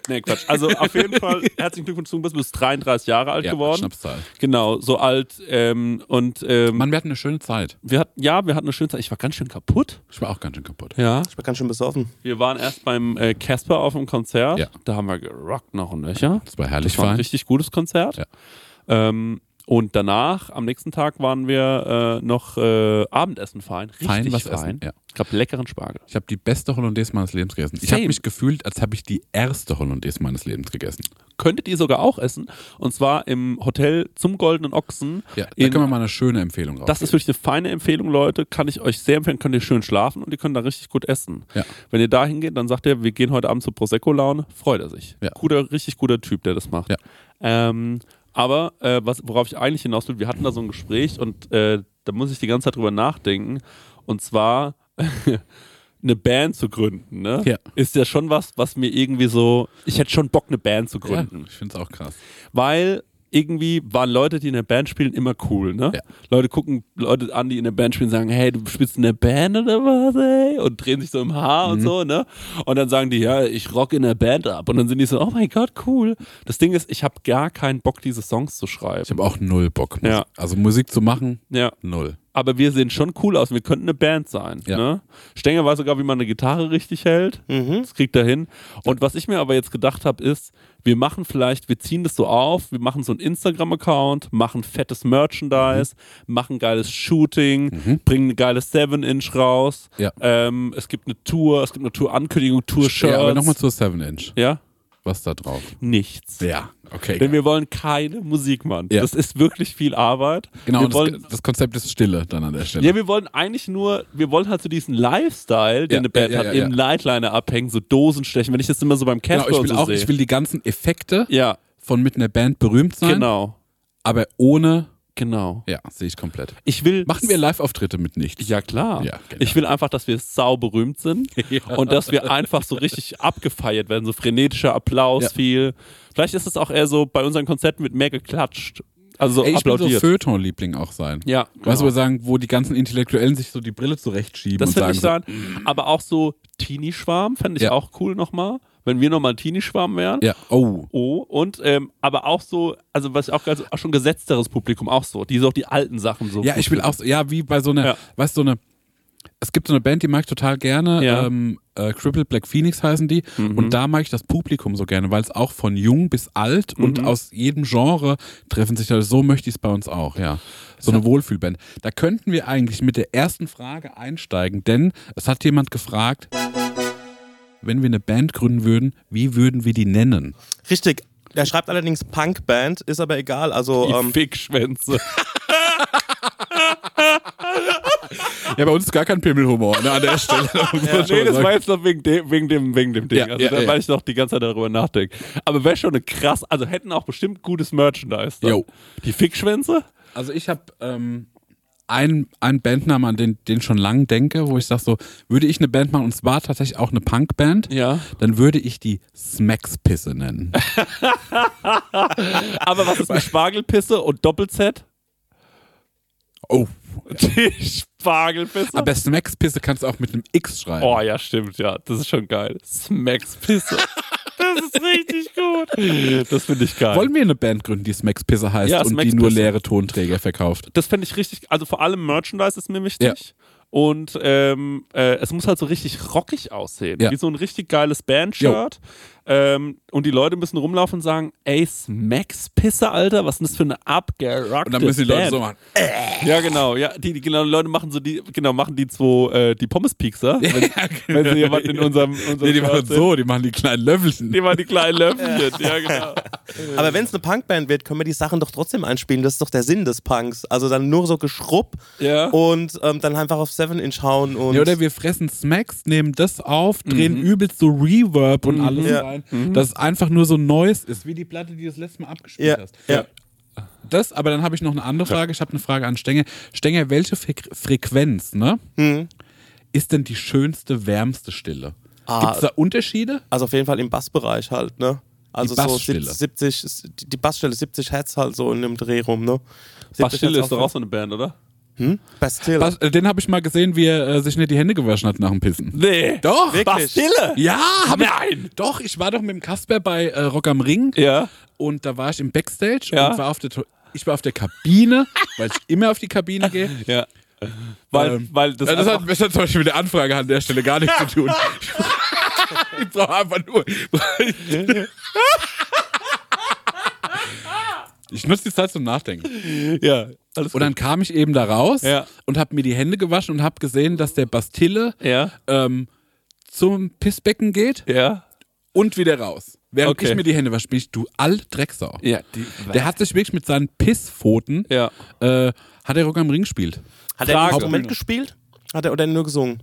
Nee, Quatsch. Also auf jeden Fall herzlichen Glückwunsch, du bist 33 Jahre alt Ja, geworden. Schnapszahl. Genau, so alt. Ähm, und ähm, Mann, wir hatten eine schöne Zeit. wir hatten, ja, wir hatten eine schöne Zeit. Ich war ganz schön kaputt. Ich war auch ganz schön kaputt. Ja. Ich war ganz schön besoffen. Wir waren erst beim äh, Casper auf dem Konzert. Ja. Da haben wir gerockt noch und nöcher. Das war herrlich Das war ein fein. richtig gutes Konzert. Ja. Ähm, und danach, am nächsten Tag, waren wir äh, noch äh, Abendessen fein. Richtig Fein was fein. essen, ja. Ich hab leckeren Spargel. Ich habe die beste Hollandaise meines Lebens gegessen. Ich Same. habe mich gefühlt, als habe ich die erste Hollandaise meines Lebens gegessen. Könntet ihr sogar auch essen. Und zwar im Hotel zum Goldenen Ochsen. Ja, da in, können wir mal eine schöne Empfehlung raus. das ist wirklich eine feine Empfehlung, Leute. Kann ich euch sehr empfehlen. Könnt ihr schön schlafen und ihr könnt da richtig gut essen. Ja. Wenn ihr da hingeht, dann sagt er, wir gehen heute Abend zur Prosecco-Laune. Freut er sich. Ja. Guter, richtig guter Typ, der das macht. Ja. Ähm, aber äh, was, worauf ich eigentlich hinaus will, wir hatten da so ein Gespräch und äh, da muss ich die ganze Zeit drüber nachdenken. Und zwar eine Band zu gründen, ne? Ja. Ist ja schon was, was mir irgendwie so. Ich hätte schon Bock, eine Band zu ja, gründen. ich finde es auch krass. Weil irgendwie waren Leute, die in der Band spielen, immer cool, ne? Ja. Leute gucken Leute an, die in der Band spielen, sagen, hey, du spielst in der Band oder was, ey? Und drehen sich so im Haar Mhm. und so, ne? Und dann sagen die, ja, ich rock in der Band ab. Und dann sind die so, oh mein Gott, cool. Das Ding ist, ich habe gar keinen Bock, diese Songs zu schreiben. Ich habe auch null Bock. Ja. Also Musik zu machen, ja. null. Aber wir sehen schon cool aus. Wir könnten eine Band sein. Ja. Ne? Stenger weiß sogar, wie man eine Gitarre richtig hält. Mhm. Das kriegt er hin. Und was ich mir aber jetzt gedacht habe, ist, wir machen vielleicht, wir ziehen das so auf, wir machen so einen Instagram-Account, machen fettes Merchandise, machen geiles Shooting, bringen eine geile 7-Inch raus. Ja. Ähm, es gibt eine Tour, es gibt eine Tour-Ankündigung, Tour-Shirts. Ja, aber nochmal zur 7 Inch. Ja? Was da drauf? Nichts. Ja, okay. Denn wir wollen keine Musik machen. Ja. Das ist wirklich viel Arbeit. genau, wir und wollen, das, das Konzept ist Stille dann an der Stelle. ja, wir wollen eigentlich nur, wir wollen halt so diesen Lifestyle, den Ja, eine Band ja, hat, im ja. Nightliner abhängen, so Dosen stechen. Wenn ich das immer so beim genau, Casper ich und will so auch, sehe. ich will die ganzen Effekte ja, von mit einer Band berühmt sein, genau, aber ohne, genau. ja, sehe ich komplett. Ich will Machen wir Live-Auftritte mit nichts? Ja, klar. Ja, genau. Ich will einfach, dass wir sau berühmt sind und dass wir einfach so richtig abgefeiert werden, so frenetischer Applaus Ja. viel. Vielleicht ist es auch eher so, bei unseren Konzerten wird mehr geklatscht. Also so Ey, ich will so applaudiert. Feuilleton-Liebling auch sein. ja, Weißt du, wo genau. sagen, wo die ganzen Intellektuellen sich so die Brille zurechtschieben das finde sagen ich so, sein. Aber auch so Teenie-Schwarm fände ich Ja. auch cool nochmal. Wenn wir nochmal ein Teenie-Schwarm wären. ja, oh, Oh, und ähm, aber auch so, also was auch, also auch schon gesetzteres Publikum auch so, die so auch die alten Sachen so. Ja, ich will auch, so, ja, wie bei so einer, Ja. weißt du, so eine, es gibt so eine Band, die mag ich total gerne, Ja. ähm, äh, Crippled Black Phoenix heißen die, Mhm. und da mag ich das Publikum so gerne, weil es auch von jung bis alt und Mhm. aus jedem Genre treffen sich da, so möchte ich es bei uns auch, ja. So eine Wohlfühlband. Da könnten wir eigentlich mit der ersten Frage einsteigen, denn es hat jemand gefragt, wenn wir eine Band gründen würden, wie würden wir die nennen? Richtig. Der schreibt allerdings Punkband, ist aber egal. Also Die ähm, Fickschwänze. Ja, bei uns ist gar kein Pimmelhumor ne, an der Stelle. nee, das war jetzt noch wegen dem, wegen dem, wegen dem Ding. Ja, also, ja, da, ja. weil ich noch die ganze Zeit darüber nachdenke. Aber wäre schon eine krass, also hätten auch bestimmt gutes Merchandise. Dann. Jo. Die Fickschwänze? Also ich habe ähm, einen, einen Bandnamen, an den, den ich schon lange denke, wo ich sage so, würde ich eine Band machen, und zwar tatsächlich auch eine Punkband, Ja. dann würde ich die Smacks-Pisse nennen. Aber was ist eine Spargelpisse und Doppel-Z? Oh. Die Spargelpisse? Aber Smacks-Pisse kannst du auch mit einem X schreiben. oh ja, stimmt, ja. Das ist schon geil. Smacks-Pisse. das ist richtig gut. Das finde ich geil. Wollen wir eine Band gründen, die Smacks-Pisse heißt Ja, und die Smacks nur Pisse. leere Tonträger verkauft? das fände ich richtig, also vor allem Merchandise ist mir wichtig. Und ähm, äh, es muss halt so richtig rockig aussehen. Ja. Wie so ein richtig geiles Bandshirt. Ähm, und die Leute müssen rumlaufen und sagen, ey, Smacks Pisse, Alter, was ist denn das für eine abgerockte Und dann müssen die Leute Band? so machen. Ja, genau. Ja, die, die genau, die Leute machen so die, genau, machen die zwei, äh, die Pommes-Piekser. Wenn, wenn sie jemanden in unserem, unserem Nee, die machen so, die machen die kleinen Löffelchen. Die machen die kleinen Löffelchen. ja, genau. aber wenn es eine Punkband wird, können wir die Sachen doch trotzdem einspielen. Das ist doch der Sinn des Punks. Also dann nur so Geschrupp Ja. und ähm, dann einfach auf 7-Inch hauen und Ja, oder wir fressen Smacks, nehmen das auf, drehen übelst so Reverb und alles Ja. rein, dass es einfach nur so Neues ist, wie die Platte, die du das letzte Mal abgespielt ja, hast. ja. Das, aber dann habe ich noch eine andere Frage. Ich habe eine Frage an Stenger. Stenger, welche Fre Frequenz ne, Hm. ist denn die schönste, wärmste Stille? Ah. Gibt es da Unterschiede? Also auf jeden Fall im Bassbereich halt, ne? Also so Bassstille. 70, 70, die Bassstelle 70 Hertz halt so in dem Dreh rum, ne? 70 Bastille Hertz ist doch auch so eine Band, oder? Bastille. Was, äh, den habe ich mal gesehen, wie er äh, sich nicht die Hände gewaschen hat nach dem Pissen. Nee. Doch, Wirklich? Bastille? Ja, hab Nein. Ich, doch, ich war doch mit dem Kasper bei äh, Rock am Ring Ja. und da war ich im Backstage Ja. und war auf der ich war auf der Kabine, weil ich immer auf die Kabine gehe. Ja. Weil, Ähm, weil das, Ja, das, hat, das hat zum Beispiel mit der Anfrage an der Stelle gar nichts zu tun. ich brauche einfach nur. Ich nutze die Zeit zum Nachdenken. ja, alles Und dann kam ich eben da raus Ja. und habe mir die Hände gewaschen und habe gesehen, dass der Bastille Ja. ähm, zum Pissbecken geht Ja. und wieder raus. Während Okay. ich mir die Hände wasche, bin ich, du alte Drecksau. Ja. Die, Der hat sich wirklich mit seinen Pisspfoten, ja. äh, hat er Rock am Ring gespielt. Hat er ein Frage. Instrument gespielt? Hat er oder nur gesungen?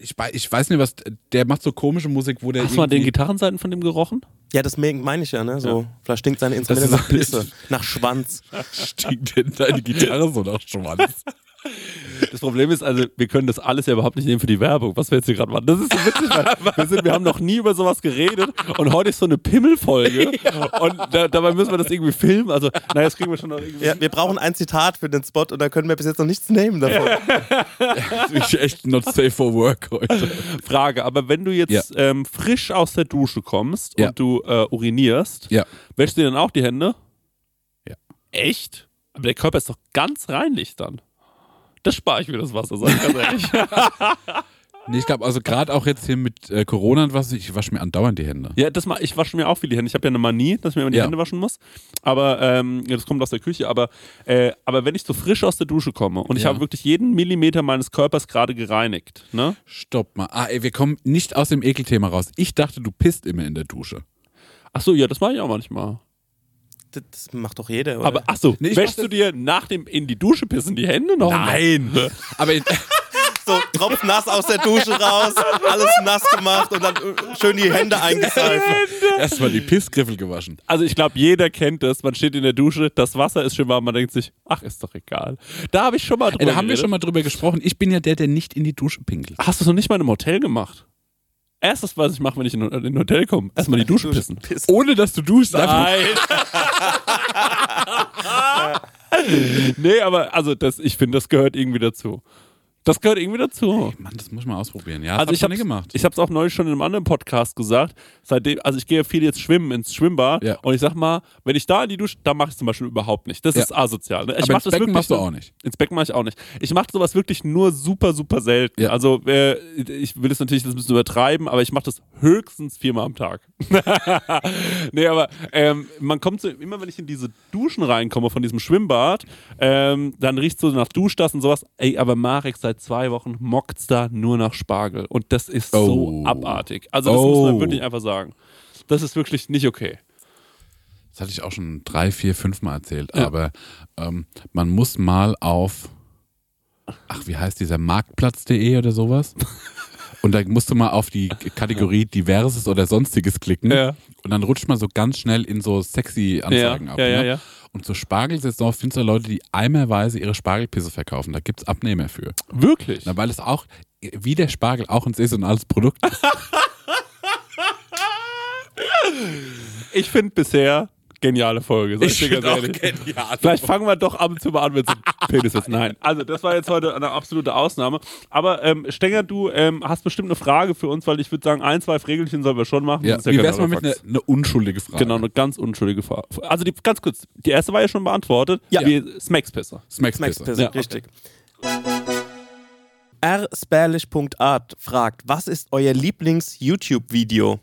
Ich, ich weiß nicht, was, der macht so komische Musik, wo der Hast du mal den Gitarrenseiten von dem gerochen? Ja, das me- meine ich ja, ne? So, vielleicht stinkt seine Instrumente nach Pisse, nach Schwanz. stinkt denn deine Gitarre so nach Schwanz? Das Problem ist, also, wir können das alles ja überhaupt nicht nehmen für die Werbung, was wir jetzt hier gerade machen. Das ist so witzig, weil wir, sind, wir haben noch nie über sowas geredet und heute ist so eine Pimmelfolge und da, dabei müssen wir das irgendwie filmen. Also, naja, das kriegen wir schon noch irgendwie. Ja, wir brauchen ein Zitat für den Spot und da können wir bis jetzt noch nichts nehmen davon. Ich bin echt not safe for work heute. Frage, aber wenn du jetzt Ja. ähm, frisch aus der Dusche kommst Ja. und du äh, urinierst, Ja. wäschst du dir dann auch die Hände? Ja. Echt? Aber der Körper ist doch ganz reinlich dann. Das spare ich mir das Wasser, sag ich ganz ehrlich. Nee, ich glaube, also gerade auch jetzt hier mit äh, Corona und was, ich wasche mir andauernd die Hände. Ja, das mach, ich wasche mir auch viel die Hände. Ich habe ja eine Manie, dass ich mir immer die Ja. Hände waschen muss. Aber ähm, ja, das kommt aus der Küche. Aber, äh, aber wenn ich so frisch aus der Dusche komme und ich Ja. habe wirklich jeden Millimeter meines Körpers gerade gereinigt, ne? Stopp mal. Ah, ey, wir kommen nicht aus dem Ekelthema raus. Ich dachte, du pisst immer in der Dusche. Achso, ja, das mache ich auch manchmal. Das, das macht doch jeder, oder? Aber achso, Nee, ich wäschst du dir nach dem in die Dusche pissen die Hände noch? Nein. Aber in, so tropfnass aus der Dusche raus, alles nass gemacht und dann äh, schön die Hände eingeseift. erstmal die Pissgriffel gewaschen. Also ich glaube, jeder kennt das. Man steht in der Dusche, das Wasser ist schön warm, man denkt sich, ach, ist doch egal. Da habe ich schon mal drüber Ey, da haben wir schon mal drüber gesprochen. Ich bin ja der, der nicht in die Dusche pinkelt. Hast du es noch nicht mal in einem Hotel gemacht? Erstes, was ich mache, wenn ich in in ein Hotel komme, erstmal die Dusche pissen. Ohne dass du duschst. Nein. nee, aber also das, ich finde, das gehört irgendwie dazu. Das gehört irgendwie dazu. Mann, das muss man ausprobieren. Ja, Also ich habe nicht gemacht. Ich habe es auch neulich schon in einem anderen Podcast gesagt. Seitdem, also ich gehe ja viel jetzt schwimmen ins Schwimmbad Ja. und ich sag mal, wenn ich da in die Dusche, da mache ich zum Beispiel überhaupt nicht. Das Ja. ist asozial. Ne? Ich Aber mach ins das Becken wirklich machst du auch nicht. Ins Becken mache ich auch nicht. Ich mache sowas wirklich nur super, super selten. Ja. Also äh, ich will es natürlich das ein bisschen übertreiben, aber ich mache das höchstens viermal am Tag. nee, aber ähm, man kommt so, immer wenn ich in diese Duschen reinkomme von diesem Schwimmbad, ähm, dann riecht so nach Duschdas und sowas. Ey, aber Marek seit zwei Wochen mockt's da nur nach Spargel. Und das ist Oh. so abartig. Also das muss man Oh. wirklich einfach sagen. Das ist wirklich nicht okay. Das hatte ich auch schon drei, vier, fünf Mal erzählt. Ja. Aber ähm, man muss mal auf, ach, wie heißt dieser, marktplatz.de oder sowas? Und da musst du mal auf die Kategorie Diverses oder Sonstiges klicken. Ja. Und dann rutscht man so ganz schnell in so sexy Anzeigen Ja, ab. ja, ne? Und zur Spargelsaison findest du Leute, die eimerweise ihre Spargelpisse verkaufen. Da gibt es Abnehmer für. Wirklich? Na, weil es auch, wie der Spargel, auch ein saisonales Produkt ist. Ich finde bisher geniale Folge. sag Ich, dir ganz ehrlich. genial. Vielleicht fangen wir doch ab und zu mal an mit so Penis jetzt. Nein. Also, das war jetzt heute eine absolute Ausnahme. Aber ähm, Stenger, du ähm, hast bestimmt eine Frage für uns, weil ich würde sagen, ein, zwei Regelchen sollen wir schon machen. Ja, Das ist wie wär's mal mit einer eine unschuldige Frage? Genau, eine ganz unschuldige Frage. Also, die, ganz kurz, die erste war ja schon beantwortet. Ja. Wie Smacks-Pisser. Smacks Pisse. Pisse, Ja, okay. richtig. rspärlich.art fragt, was ist euer Lieblings-YouTube-Video?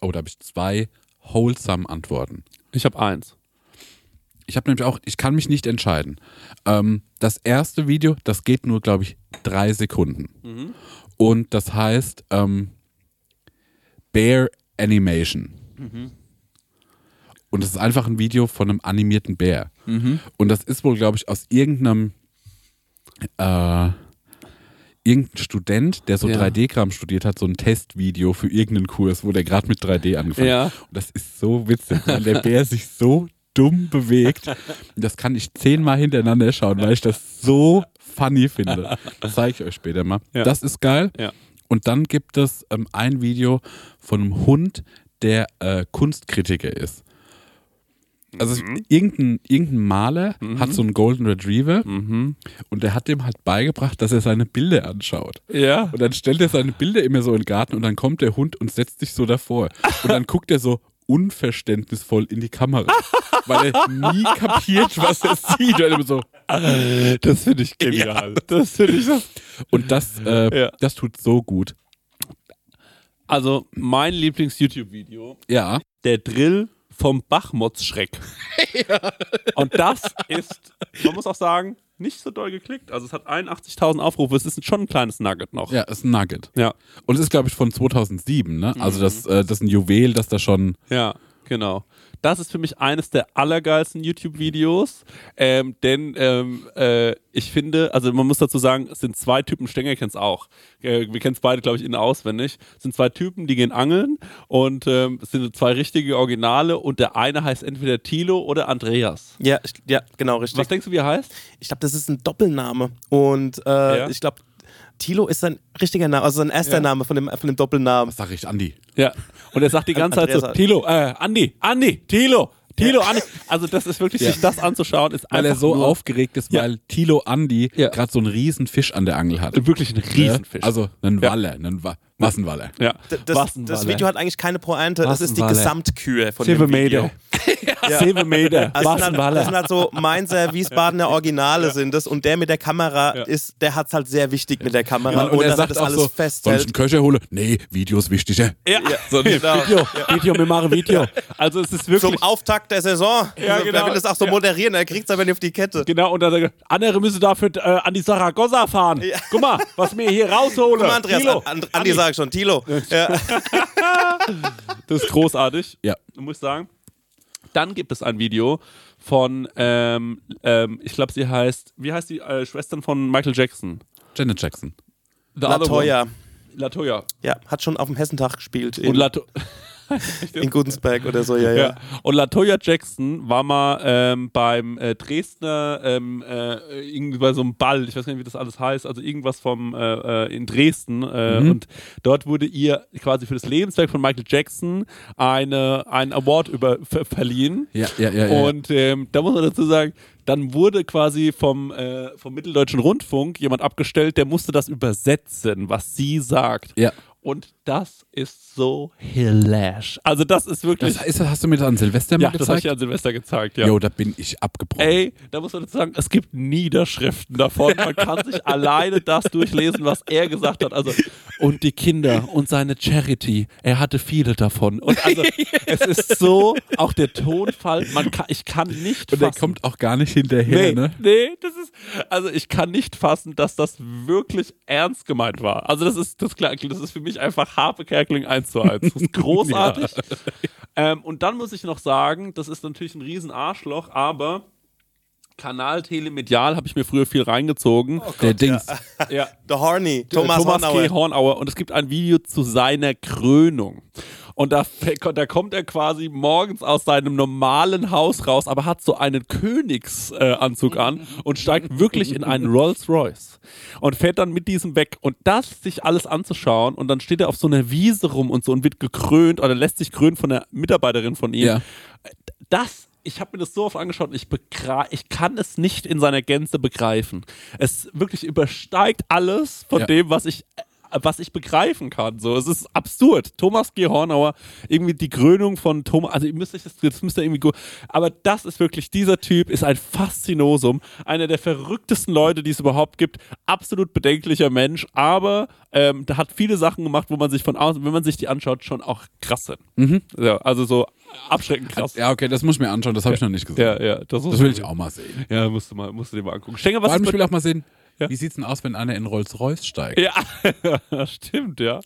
Oh, da habe ich zwei wholesome Antworten. Ich habe eins. Ich habe nämlich auch, ich kann mich nicht entscheiden. Ähm, das erste Video, das geht nur, glaube ich, drei Sekunden. Und das heißt ähm, Bear Animation. Und das ist einfach ein Video von einem animierten Bär. Und das ist wohl, glaube ich, aus irgendeinem äh, irgendein Student, der so Ja. 3D-Kram studiert hat, so ein Testvideo für irgendeinen Kurs, wo der gerade mit 3D angefangen Ja. hat. Und das ist so witzig, weil der Bär sich so dumm bewegt. Das kann ich zehnmal hintereinander schauen, weil ich das so funny finde. Das zeige ich euch später mal. Ja. Das ist geil. Ja. Und dann gibt es ähm, ein Video von einem Hund, der äh, Kunstkritiker ist. Also irgendein, irgendein Maler hat so einen Golden Retriever und der hat dem halt beigebracht, dass er seine Bilder anschaut. Ja. Und dann stellt er seine Bilder immer so in den Garten und dann kommt der Hund und setzt sich so davor. Und dann guckt er so unverständnisvoll in die Kamera, weil er nie kapiert, was er sieht. Und, er immer so, Das finde ich genial. Das finde ich so. und das, äh, Ja. das tut so gut. Also, mein Lieblings-YouTube-Video Ja. der Drill vom Bachmotzschreck. Und das ist, man muss auch sagen, nicht so doll geklickt. Also es hat 81.000 Aufrufe. Es ist schon ein kleines Nugget noch. Ja, ist ein Nugget. ja, Und es ist, glaube ich, von 2007, ne? Also das, äh, das ist ein Juwel, das da schon... ja, genau. Das ist für mich eines der allergeilsten YouTube-Videos, ähm, denn ähm, äh, ich finde, also man muss dazu sagen, es sind zwei Typen, Stenger kennt es auch. Äh, wir kennen es beide, glaube ich, innen auswendig. Es sind zwei Typen, die gehen angeln und ähm, es sind zwei richtige Originale und der eine heißt entweder Thilo oder Andreas. Ja, ja genau, richtig. Was denkst du, wie er heißt? Ich glaube, das ist ein Doppelname. Und äh, Ja. ich glaube, Tilo ist sein richtiger Name, also sein erster Ja. Name von dem, von dem Doppelnamen. Was sag ich, Andi? Ja. Und er sagt die ganze Zeit so, Thilo, äh, Andi, Andi, Thilo, Thilo, Andi. Also das ist wirklich, sich das anzuschauen, ist Weil er einfach so nur aufgeregt ist, Ja. weil Tilo Andi Ja. gerade so einen riesen Fisch an der Angel hat. wirklich ein Riesenfisch. Ja? Also einen Ja. Waller, einen Wa was ein Waller? ja. Das, ein das. Video hat eigentlich keine Pointe, das ist die. Gesamtkühe von Sieben dem Video. Meter. Sieben Meter. Also das, sind halt, das sind halt so Mainzer, Wiesbadener Originale sind das und der mit der Kamera Ja. ist, der hat es halt sehr wichtig mit der Kamera Genau, und, er er sagt das auch alles so, soll ich festhält. einen Köcher holen? Nee, Video ist wichtiger. Ja, So, genau. Video, Video, wir machen Video. Also es ist wirklich... Zum Auftakt der Saison. Ja, also, genau. Der will das auch so Ja. moderieren, er kriegt es aber nicht auf die Kette. Genau, und dann sagt er, andere müssen dafür äh, an die Saragossa fahren. Ja. Guck mal, was wir hier rausholen. Guck mal, Andreas, Thilo, An- Andi sagt sag schon, Tilo. Ja. Das ist großartig. Ja. Muss ich sagen. Dann gibt es ein Video von, ähm, ähm, ich glaube, sie heißt, wie heißt die äh, Schwestern von Michael Jackson? Janet Jackson. The Latoya. Latoya. Ja, hat schon auf dem Hessentag gespielt. Und In, Lato in Gudensberg oder so, ja, ja. Ja. Und Latoya Jackson war mal ähm, beim äh, Dresdner, ähm, äh, irgendwie bei so einem Ball, ich weiß gar nicht, wie das alles heißt, also irgendwas vom äh, äh, in Dresden. Äh, Und dort wurde ihr quasi für das Lebenswerk von Michael Jackson eine, ein Award über, ver verliehen. Ja, ja, ja. ja. Und ähm, da muss man dazu sagen, dann wurde quasi vom, äh, vom Mitteldeutschen Rundfunk jemand abgestellt, der musste das übersetzen, was sie sagt. Ja. Und das ist so hilarious. Also das ist wirklich... das ist, hast du mir das an Silvester ja, mal das habe ich gezeigt? an Silvester gezeigt, ja. Jo, da bin ich abgebrochen. Ey, da muss man dazu sagen, es gibt Niederschriften davon. Man kann sich alleine das durchlesen, was er gesagt hat. Also, und die Kinder und seine Charity, er hatte viele davon. Und also, es ist so, auch der Tonfall, man kann, ich kann nicht Und der fassen. kommt auch gar nicht hinterher, Nee, ne? nee, das ist, also ich kann nicht fassen, dass das wirklich ernst gemeint war. Also das ist, das, klar- das ist für mich einfach Harpe Kerkeling 1 zu 1. Das ist großartig. ähm, und dann muss ich noch sagen, das ist natürlich ein riesen Arschloch, aber Kanal Telemedial habe ich mir früher viel reingezogen. Der Dings. ja. The Horny, Thomas, Thomas Hornauer. K. Hornauer und es gibt ein Video zu seiner Krönung. Und da, da kommt er quasi morgens aus seinem normalen Haus raus, aber hat so einen Königsanzug äh, an und steigt wirklich in einen Rolls Royce und fährt dann mit diesem weg. Und das sich alles anzuschauen und dann steht er auf so einer Wiese rum und so und wird gekrönt oder lässt sich krönen von der Mitarbeiterin von ihm. Ja. Das, ich habe mir das so oft angeschaut und ich, ich kann es nicht in seiner Gänze begreifen. Es wirklich übersteigt alles von Ja. dem, was ich was ich begreifen kann. So, es ist absurd. Thomas G. Hornauer, irgendwie die Krönung von Thomas, also ihr müsst euch das, das müsst ihr irgendwie gut, aber das ist wirklich, dieser Typ ist ein Faszinosum, einer der verrücktesten Leute, die es überhaupt gibt, absolut bedenklicher Mensch, aber ähm, der hat viele Sachen gemacht, wo man sich von außen, wenn man sich die anschaut, schon auch krass sind. Ja, also so abschreckend krass. Ja, okay, das muss ich mir anschauen, das habe ich noch nicht gesehen. Ja, ja, das, Das will ich auch mal sehen. Ja, musst du, mal, musst du dir mal angucken. Vor was allem, ist ich will auch mal sehen, Ja. wie sieht's denn aus, wenn einer in Rolls-Royce steigt? Ja, stimmt, ja.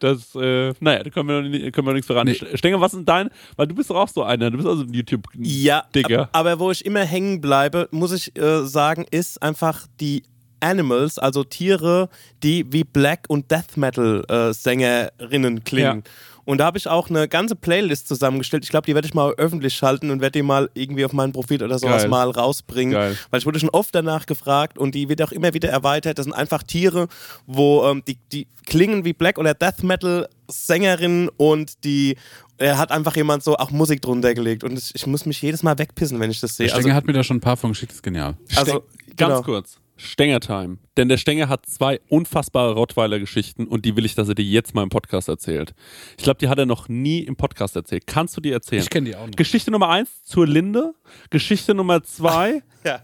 Das, äh, naja, da können wir, noch nie- können wir nichts voran. Nee. Stenger, was sind dein, weil du bist doch auch so einer, du bist also ein youtube Ja, Digger. ab- aber wo ich immer hängen bleibe, muss ich äh, sagen, ist einfach die Animals, also Tiere, die wie Black- und Death Metal-Sängerinnen klingen. Und da habe ich auch eine ganze Playlist zusammengestellt. Ich glaube, die werde ich mal öffentlich schalten und werde die mal irgendwie auf meinem Profil oder sowas Geil. mal rausbringen. Geil. Weil ich wurde schon oft danach gefragt und die wird auch immer wieder erweitert. Das sind einfach Tiere, wo ähm, die, die klingen wie Black- oder Death Metal-Sängerinnen und die er hat einfach jemand so auch Musik drunter gelegt und ich, ich muss mich jedes Mal wegpissen, wenn ich das sehe. Der Also, Stenger hat mir da schon ein paar von geschickt, ist genial. also Sten- Ganz genau. kurz. Stenger-Time. Denn der Stenger hat zwei unfassbare Rottweiler-Geschichten und die will ich, dass er dir jetzt mal im Podcast erzählt. Ich glaube, die hat er noch nie im Podcast erzählt. Kannst du die erzählen? Ich kenne die auch noch. Geschichte Nummer eins zur Linde. Geschichte Nummer zwei. Ja.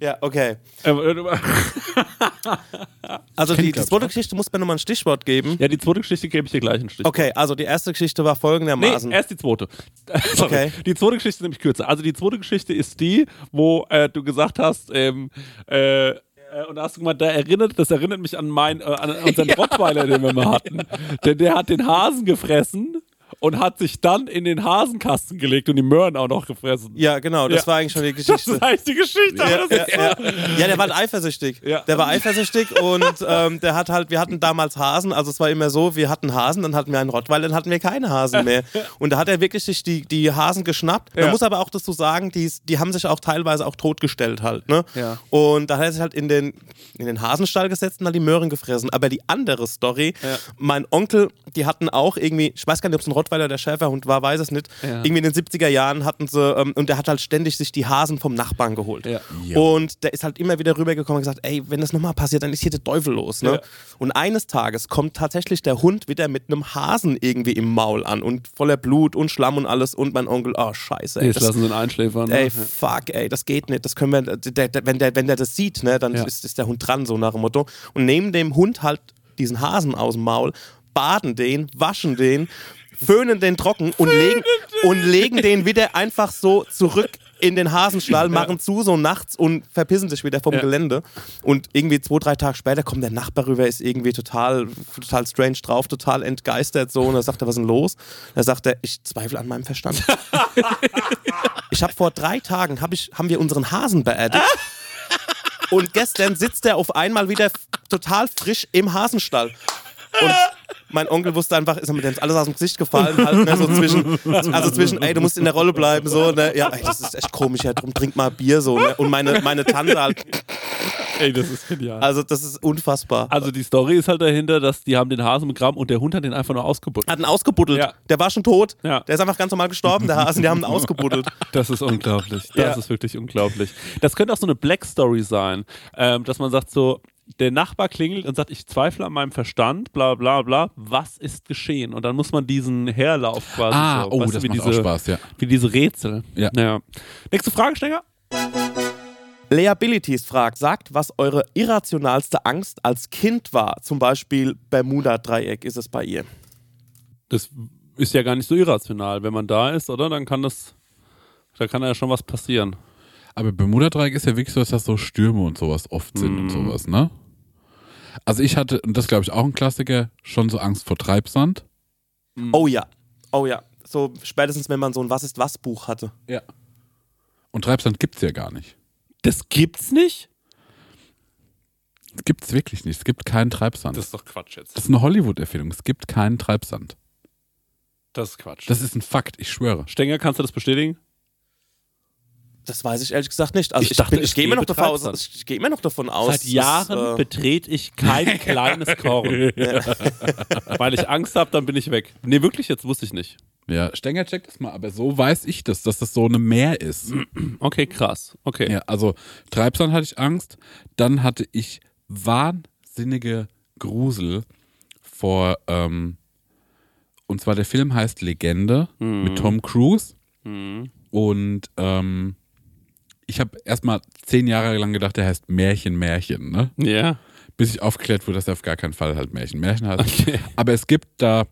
Ja, okay. äh, Also die, die zweite ich, Geschichte muss mir nochmal ein Stichwort geben. ja, die zweite Geschichte gebe ich dir gleich einen Stich. Okay, also die erste Geschichte war Nee, folgendermaßen. erst die zweite. Sorry. Okay. Die zweite Geschichte ist nämlich kürzer. Also die zweite Geschichte ist die, wo äh, du gesagt hast, ähm, äh, äh, und da hast du gemeint, da erinnert, das erinnert mich an, mein, äh, an unseren Rottweiler, den wir mal hatten. Denn der hat den Hasen gefressen und hat sich dann in den Hasenkasten gelegt und die Möhren auch noch gefressen. ja, genau, das Ja. war eigentlich schon die Das Geschichte. ist eigentlich die Geschichte. Ja, das ja, ja. der war eifersüchtig. Der war eifersüchtig und ähm, der hat halt, wir hatten damals Hasen, also es war immer so, wir hatten Hasen, dann hatten wir einen Rottweiler, dann hatten wir keine Hasen mehr. Und da hat er wirklich sich die, die Hasen geschnappt. Man muss aber auch dazu sagen, die, die haben sich auch teilweise auch totgestellt halt. Ne? Und da hat er sich halt in den, in den Hasenstall gesetzt und hat die Möhren gefressen. Aber die andere Story, mein Onkel, die hatten auch irgendwie, ich weiß gar nicht, ob es ein Rottweiler oder Schäferhund war, weiß es nicht. Ja. Irgendwie in den 70er Jahren hatten sie, ähm, und der hat halt ständig sich die Hasen vom Nachbarn geholt. Ja. Und der ist halt immer wieder rübergekommen und gesagt, ey, wenn das nochmal passiert, dann ist hier der Teufel los. Ne? Ja. Und eines Tages kommt tatsächlich der Hund wieder mit einem Hasen irgendwie im Maul an und voller Blut und Schlamm und alles und mein Onkel, oh scheiße. Ey, Jetzt das, lassen sie einen Einschläfern. ey ne? fuck, ey, das geht nicht. Das können wir, der, der, wenn, der, wenn der das sieht, ne, dann Ja. ist, ist der Hund dran, so nach dem Motto. Und nehmen dem Hund halt diesen Hasen aus dem Maul, baden den, waschen den, föhnen den trocken und legen, und legen den wieder einfach so zurück in den Hasenstall, machen zu so nachts und verpissen sich wieder vom Ja. Gelände. Und irgendwie zwei, drei Tage später kommt der Nachbar rüber, ist irgendwie total, total strange drauf, total entgeistert so. Und da sagt er, was ist denn los? Da sagt er, ich zweifle an meinem Verstand. ich habe vor drei Tagen, hab ich, haben wir unseren Hasen beerdigt. Und gestern sitzt er auf einmal wieder total frisch im Hasenstall. Und mein Onkel wusste einfach, ist mir denn alles aus dem Gesicht gefallen, halt, ne, so zwischen, also zwischen, ey, du musst in der Rolle bleiben, so, ne, ja, ey, das ist echt komisch, ja, drum trink mal Bier, so, ne, und meine, meine Tante halt, Ey, das ist genial. also das ist unfassbar. Also die Story ist halt dahinter, dass die haben den Hasen begraben und der Hund hat den einfach nur ausgebuddelt. Hat ihn ausgebuddelt, Ja. der war schon tot, Ja. der ist einfach ganz normal gestorben, der Hasen, die haben ihn ausgebuddelt. Das ist unglaublich. Das Ja. ist wirklich unglaublich. Das könnte auch so eine Black Story sein, ähm, dass man sagt so, der Nachbar klingelt und sagt, ich zweifle an meinem Verstand, bla bla bla, was ist geschehen? Und dann muss man diesen Herlauf quasi Ah, so, oh, weißt das du, wie macht diese, auch Spaß, ja. Wie diese Rätsel. Ja. Nächste Frage, Stenger? Leabilities fragt, sagt, was eure irrationalste Angst als Kind war, zum Beispiel Bermuda-Dreieck, ist es bei ihr? Das ist ja gar nicht so irrational. Wenn man da ist, oder? Dann kann das, da kann ja schon was passieren. Aber Bermuda-Dreieck ist ja wirklich so, dass das so Stürme und sowas oft sind und sowas, ne? Also ich hatte, und das glaube ich auch ein Klassiker, schon so Angst vor Treibsand. Oh ja, oh ja. So spätestens, wenn man so ein Was ist was Buch hatte. Ja. Und Treibsand gibt's ja gar nicht. Das gibt's nicht? Es gibt's wirklich nicht. Es gibt keinen Treibsand. Das Das, ist doch Quatsch jetzt. ist eine Hollywood-Erfindung. Es gibt keinen Treibsand. Das ist Quatsch. Das ist ein Fakt, ich schwöre. Stenger, kannst du das bestätigen? Das weiß ich ehrlich gesagt nicht. Also Ich ich, dachte, bin, ich gehe immer noch davon aus, ich gehe immer noch davon aus. Seit Jahren dass, äh, betrete ich kein kleines Korn. Weil ich Angst habe, dann bin ich weg. Nee, wirklich, jetzt wusste ich nicht. Ja, Stenger checkt das mal, aber so weiß ich das, dass das so eine Meer ist. Okay, krass. Okay. Ja, also Treibsand hatte ich Angst. Dann hatte ich wahnsinnige Grusel vor, ähm, und zwar der Film heißt Legende mit Tom Cruise. Und ähm, ich habe erstmal zehn Jahre lang gedacht, der heißt Märchen, Märchen, ne? Ja. Bis ich aufgeklärt wurde, dass er auf gar keinen Fall halt Märchen, Märchen heißt. Okay. Aber es gibt da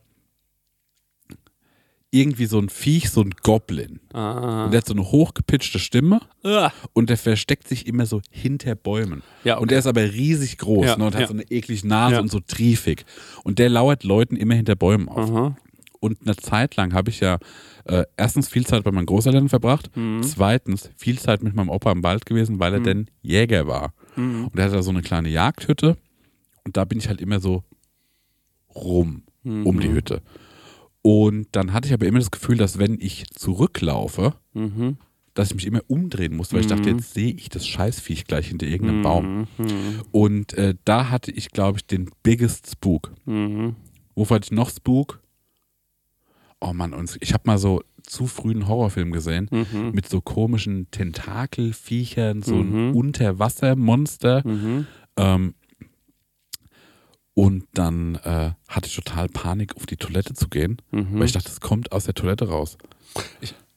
irgendwie so ein Viech, so ein Goblin. Ah. Und der hat so eine hochgepitchte Stimme Ah. und der versteckt sich immer so hinter Bäumen. Ja, Und der ist aber riesig groß Ja, ne, und hat ja. so eine eklige Nase und so triefig. Und der lauert Leuten immer hinter Bäumen auf. Aha. Und eine Zeit lang habe ich ja äh, erstens viel Zeit bei meinen Großeltern verbracht, Mhm. zweitens viel Zeit mit meinem Opa im Wald gewesen, weil er denn Jäger war. Mhm. Und er hatte da so eine kleine Jagdhütte und da bin ich halt immer so rum Mhm. um die Hütte. Und dann hatte ich aber immer das Gefühl, dass wenn ich zurücklaufe, Mhm. dass ich mich immer umdrehen muss, weil ich dachte, jetzt sehe ich das Scheißviech gleich hinter irgendeinem Baum. Mhm. Und äh, da hatte ich, glaube ich, den biggest Spook. Mhm. Wofür hatte ich noch Spook? Oh Mann, und ich habe mal so zu früh einen Horrorfilm gesehen Mhm. mit so komischen Tentakelviechern, so ein Mhm. Unterwassermonster. Mhm. Ähm, und dann äh, hatte ich total Panik, auf die Toilette zu gehen, Mhm. weil ich dachte, es kommt aus der Toilette raus.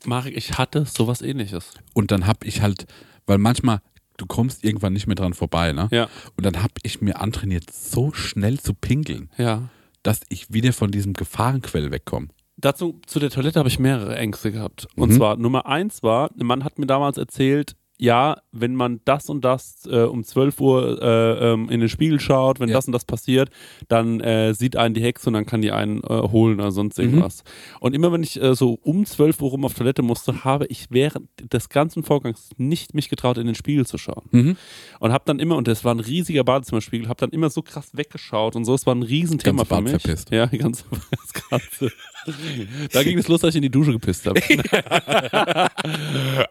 Marek, ich hatte sowas ähnliches. Und dann habe ich halt, weil manchmal, du kommst irgendwann nicht mehr dran vorbei, ne? Ja. Und dann habe ich mir antrainiert, so schnell zu pinkeln, Ja. dass ich wieder von diesem Gefahrenquell wegkomme. Dazu, zu der Toilette habe ich mehrere Ängste gehabt. Und Mhm. zwar, Nummer eins war, ein Mann hat mir damals erzählt, ja, wenn man das und das äh, um 12 Uhr äh, ähm, in den Spiegel schaut, wenn Ja. das und das passiert, dann äh, sieht einen die Hexe und dann kann die einen äh, holen oder sonst Mhm. irgendwas. Und immer wenn ich äh, so um 12 Uhr rum auf Toilette musste, habe ich während des ganzen Vorgangs nicht mich getraut, in den Spiegel zu schauen. Mhm. Und habe dann immer, und das war ein riesiger Badezimmerspiegel, habe dann immer so krass weggeschaut und so, es war ein Riesenthema Ganze für mich. verpisst. Ja, ganz, das Ganze. Da ging es los, dass ich in die Dusche gepisst habe.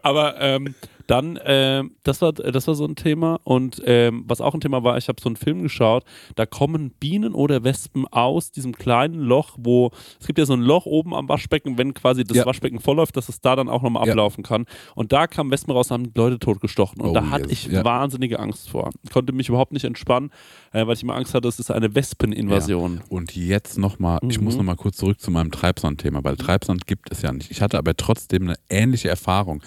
Aber ähm, dann, ähm, das, war, das war so ein Thema. Und ähm, was auch ein Thema war, ich habe so einen Film geschaut, da kommen Bienen oder Wespen aus diesem kleinen Loch, wo, es gibt ja so ein Loch oben am Waschbecken, wenn quasi das Ja. Waschbecken vollläuft, dass es da dann auch nochmal Ja. ablaufen kann. Und da kamen Wespen raus und haben Leute totgestochen. Und Oh, da hatte yes. ich Ja. wahnsinnige Angst vor. Ich konnte mich überhaupt nicht entspannen, äh, weil ich immer Angst hatte, es ist eine Wespeninvasion. Und jetzt nochmal, ich Mhm. muss nochmal kurz zurück zu meinem Treibsand-Thema, weil Treibsand gibt es ja nicht. Ich hatte aber trotzdem eine ähnliche Erfahrung.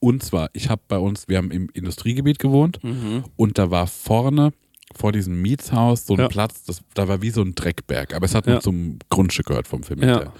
Und zwar, ich habe bei uns, wir haben im Industriegebiet gewohnt Mhm. und da war vorne vor diesem Mietshaus so ein Ja. Platz, das, da war wie so ein Dreckberg, aber es hat Ja. noch zum Grundstück gehört vom Vermieter. Ja.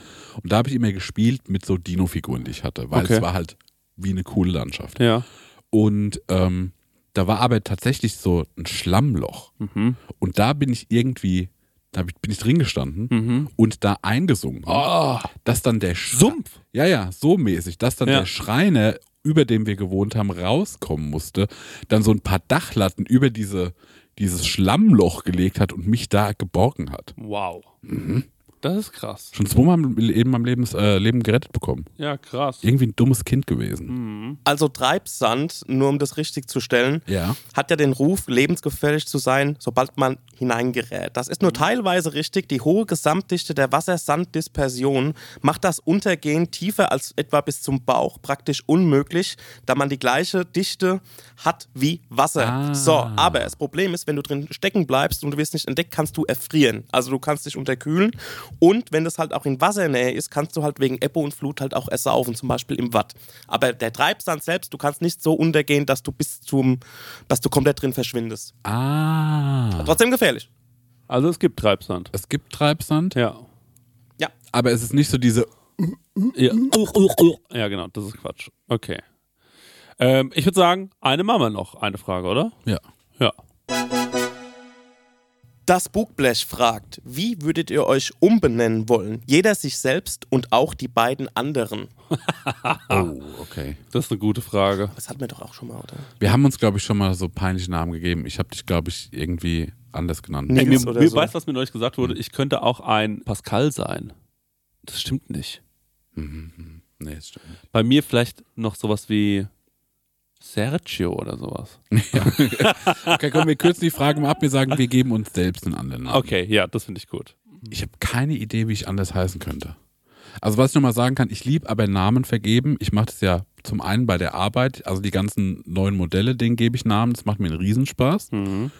Und da habe ich immer gespielt mit so Dino-Figuren, die ich hatte, weil Okay. es war halt wie eine coole Landschaft. Ja. Und ähm, da war aber tatsächlich so ein Schlammloch. Mhm. Und da bin ich irgendwie, da bin ich drin gestanden Mhm. und da eingesungen. Oh, Dass dann der Sch Sumpf. Ja, ja, so mäßig, dass dann Ja. der Schreiner, über dem wir gewohnt haben, rauskommen musste, dann so ein paar Dachlatten über diese, dieses Schlammloch gelegt hat und mich da geborgen hat. Wow. Mhm. Das ist krass. Schon zweimal in meinem Lebens, äh, Leben gerettet bekommen. Ja, krass. Irgendwie ein dummes Kind gewesen. Mhm. Also Treibsand, nur um das richtig zu stellen, Ja. hat ja den Ruf, lebensgefährlich zu sein, sobald man hineingerät. Das ist nur teilweise richtig. Die hohe Gesamtdichte der Wassersanddispersion macht das Untergehen tiefer als etwa bis zum Bauch praktisch unmöglich, da man die gleiche Dichte hat wie Wasser. Ah. So, aber das Problem ist, wenn du drin stecken bleibst und du wirst nicht entdeckt, kannst du erfrieren. Also du kannst dich unterkühlen und wenn das halt auch in Wassernähe ist, kannst du halt wegen Ebbe und Flut halt auch ersaufen, zum Beispiel im Watt. Aber der Treibsand selbst, du kannst nicht so untergehen, dass du bis zum, dass du komplett drin verschwindest. Ah. Trotzdem gefährlich. Also es gibt Treibsand. Es gibt Treibsand, Ja. Ja. aber es ist nicht so diese. Ja, ja genau, das ist Quatsch. Okay. Ähm, ich würde sagen, eine machen wir noch. Eine Frage, oder? Ja. Ja. Das Bugblech fragt, wie würdet ihr euch umbenennen wollen? Jeder sich selbst und auch die beiden anderen. Oh, okay. Das ist eine gute Frage. Das hatten wir doch auch schon mal, oder? Wir haben uns, glaube ich, schon mal so peinliche Namen gegeben. Ich habe dich, glaube ich, irgendwie anders genannt. Nee. Mir, mir so. weißt du, was mir neulich gesagt wurde? Ich könnte auch ein Pascal sein. Das stimmt nicht. Mhm. Nee, das stimmt nicht. Bei mir vielleicht noch sowas wie Sergio oder sowas. Okay, komm, wir kürzen die Frage mal ab. Wir sagen, wir geben uns selbst einen anderen Namen. Okay, ja, das finde ich gut. Ich habe keine Idee, wie ich anders heißen könnte. Also was ich nochmal sagen kann, ich liebe aber Namen vergeben. Ich mache das ja zum einen bei der Arbeit, also die ganzen neuen Modelle, denen gebe ich Namen. Das macht mir einen Riesenspaß. Mhm.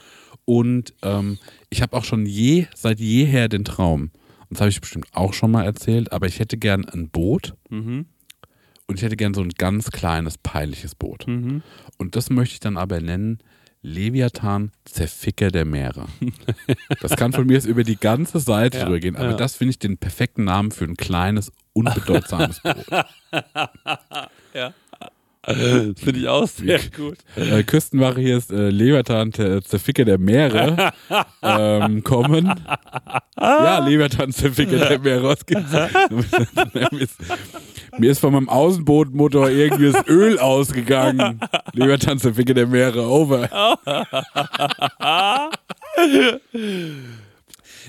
Und ähm, ich habe auch schon je, seit jeher den Traum, und das habe ich bestimmt auch schon mal erzählt, aber ich hätte gern ein Boot Mhm. Und ich hätte gern so ein ganz kleines, peinliches Boot. Mhm. Und das möchte ich dann aber nennen Leviathan Zerficker der Meere. Das kann von mir jetzt über die ganze Seite Ja, drüber gehen, aber ja. das finde ich den perfekten Namen für ein kleines, unbedeutsames Boot. Das finde ich auch sehr gut. äh, Küstenwache hier ist äh, Leviathan der Zerficker der Meere ähm, kommen. Ja, Leviathan Zerficker der Meere. Was gibt's? mir, ist, von meinem Außenbootmotor irgendwie das Öl ausgegangen. Leviathan Zerficker der Meere. Over.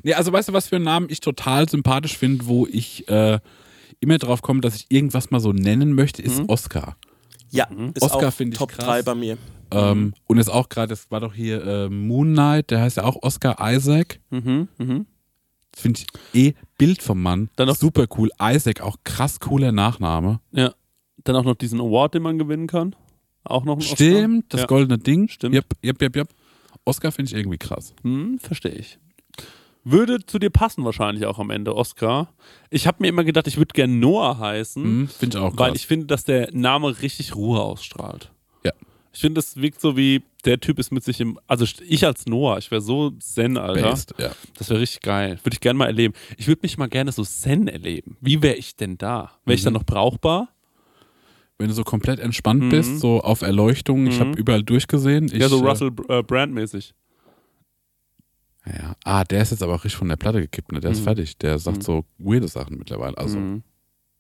nee, also weißt du, was für einen Namen ich total sympathisch finde, wo ich äh, immer drauf komme, dass ich irgendwas mal so nennen möchte, ist Oscar. Ja, ist Oscar auch finde ich Top krass. 3 bei mir. Ähm, und ist auch gerade, das war doch hier äh, Moon Knight, der heißt ja auch Oscar Isaac. Mhm. Mhm. Das finde ich eh Bild vom Mann. Dann noch- super cool. Isaac, auch krass cooler Nachname. Ja. Dann auch noch diesen Award, den man gewinnen kann. Auch noch ein Oscar. Stimmt, das ja. goldene Ding. Stimmt. Yep, yep, yep, yep. Oscar finde ich irgendwie krass. Hm, verstehe ich. Würde zu dir passen wahrscheinlich auch am Ende, Oscar. Ich habe mir immer gedacht, ich würde gern Noah heißen, Hm, finde ich auch krass. weil ich finde, dass der Name richtig Ruhe ausstrahlt. Ja. Ich finde, es wirkt so wie, der Typ ist mit sich im, also ich als Noah, ich wäre so Zen, Alter. Based, ja. Das wäre richtig geil. Würde ich gerne mal erleben. Ich würde mich mal gerne so Zen erleben. Wie wäre ich denn da? Wäre ich Mhm. dann noch brauchbar? Wenn du so komplett entspannt Mhm. bist, so auf Erleuchtung, ich Mhm. habe überall durchgesehen. Ich, ja, so äh, Russell äh, Brand-mäßig. Ja. Ah, der ist jetzt aber auch richtig von der Platte gekippt, ne? Der ist Mhm. fertig. Der sagt Mhm. so weirde Sachen mittlerweile. Also Mhm.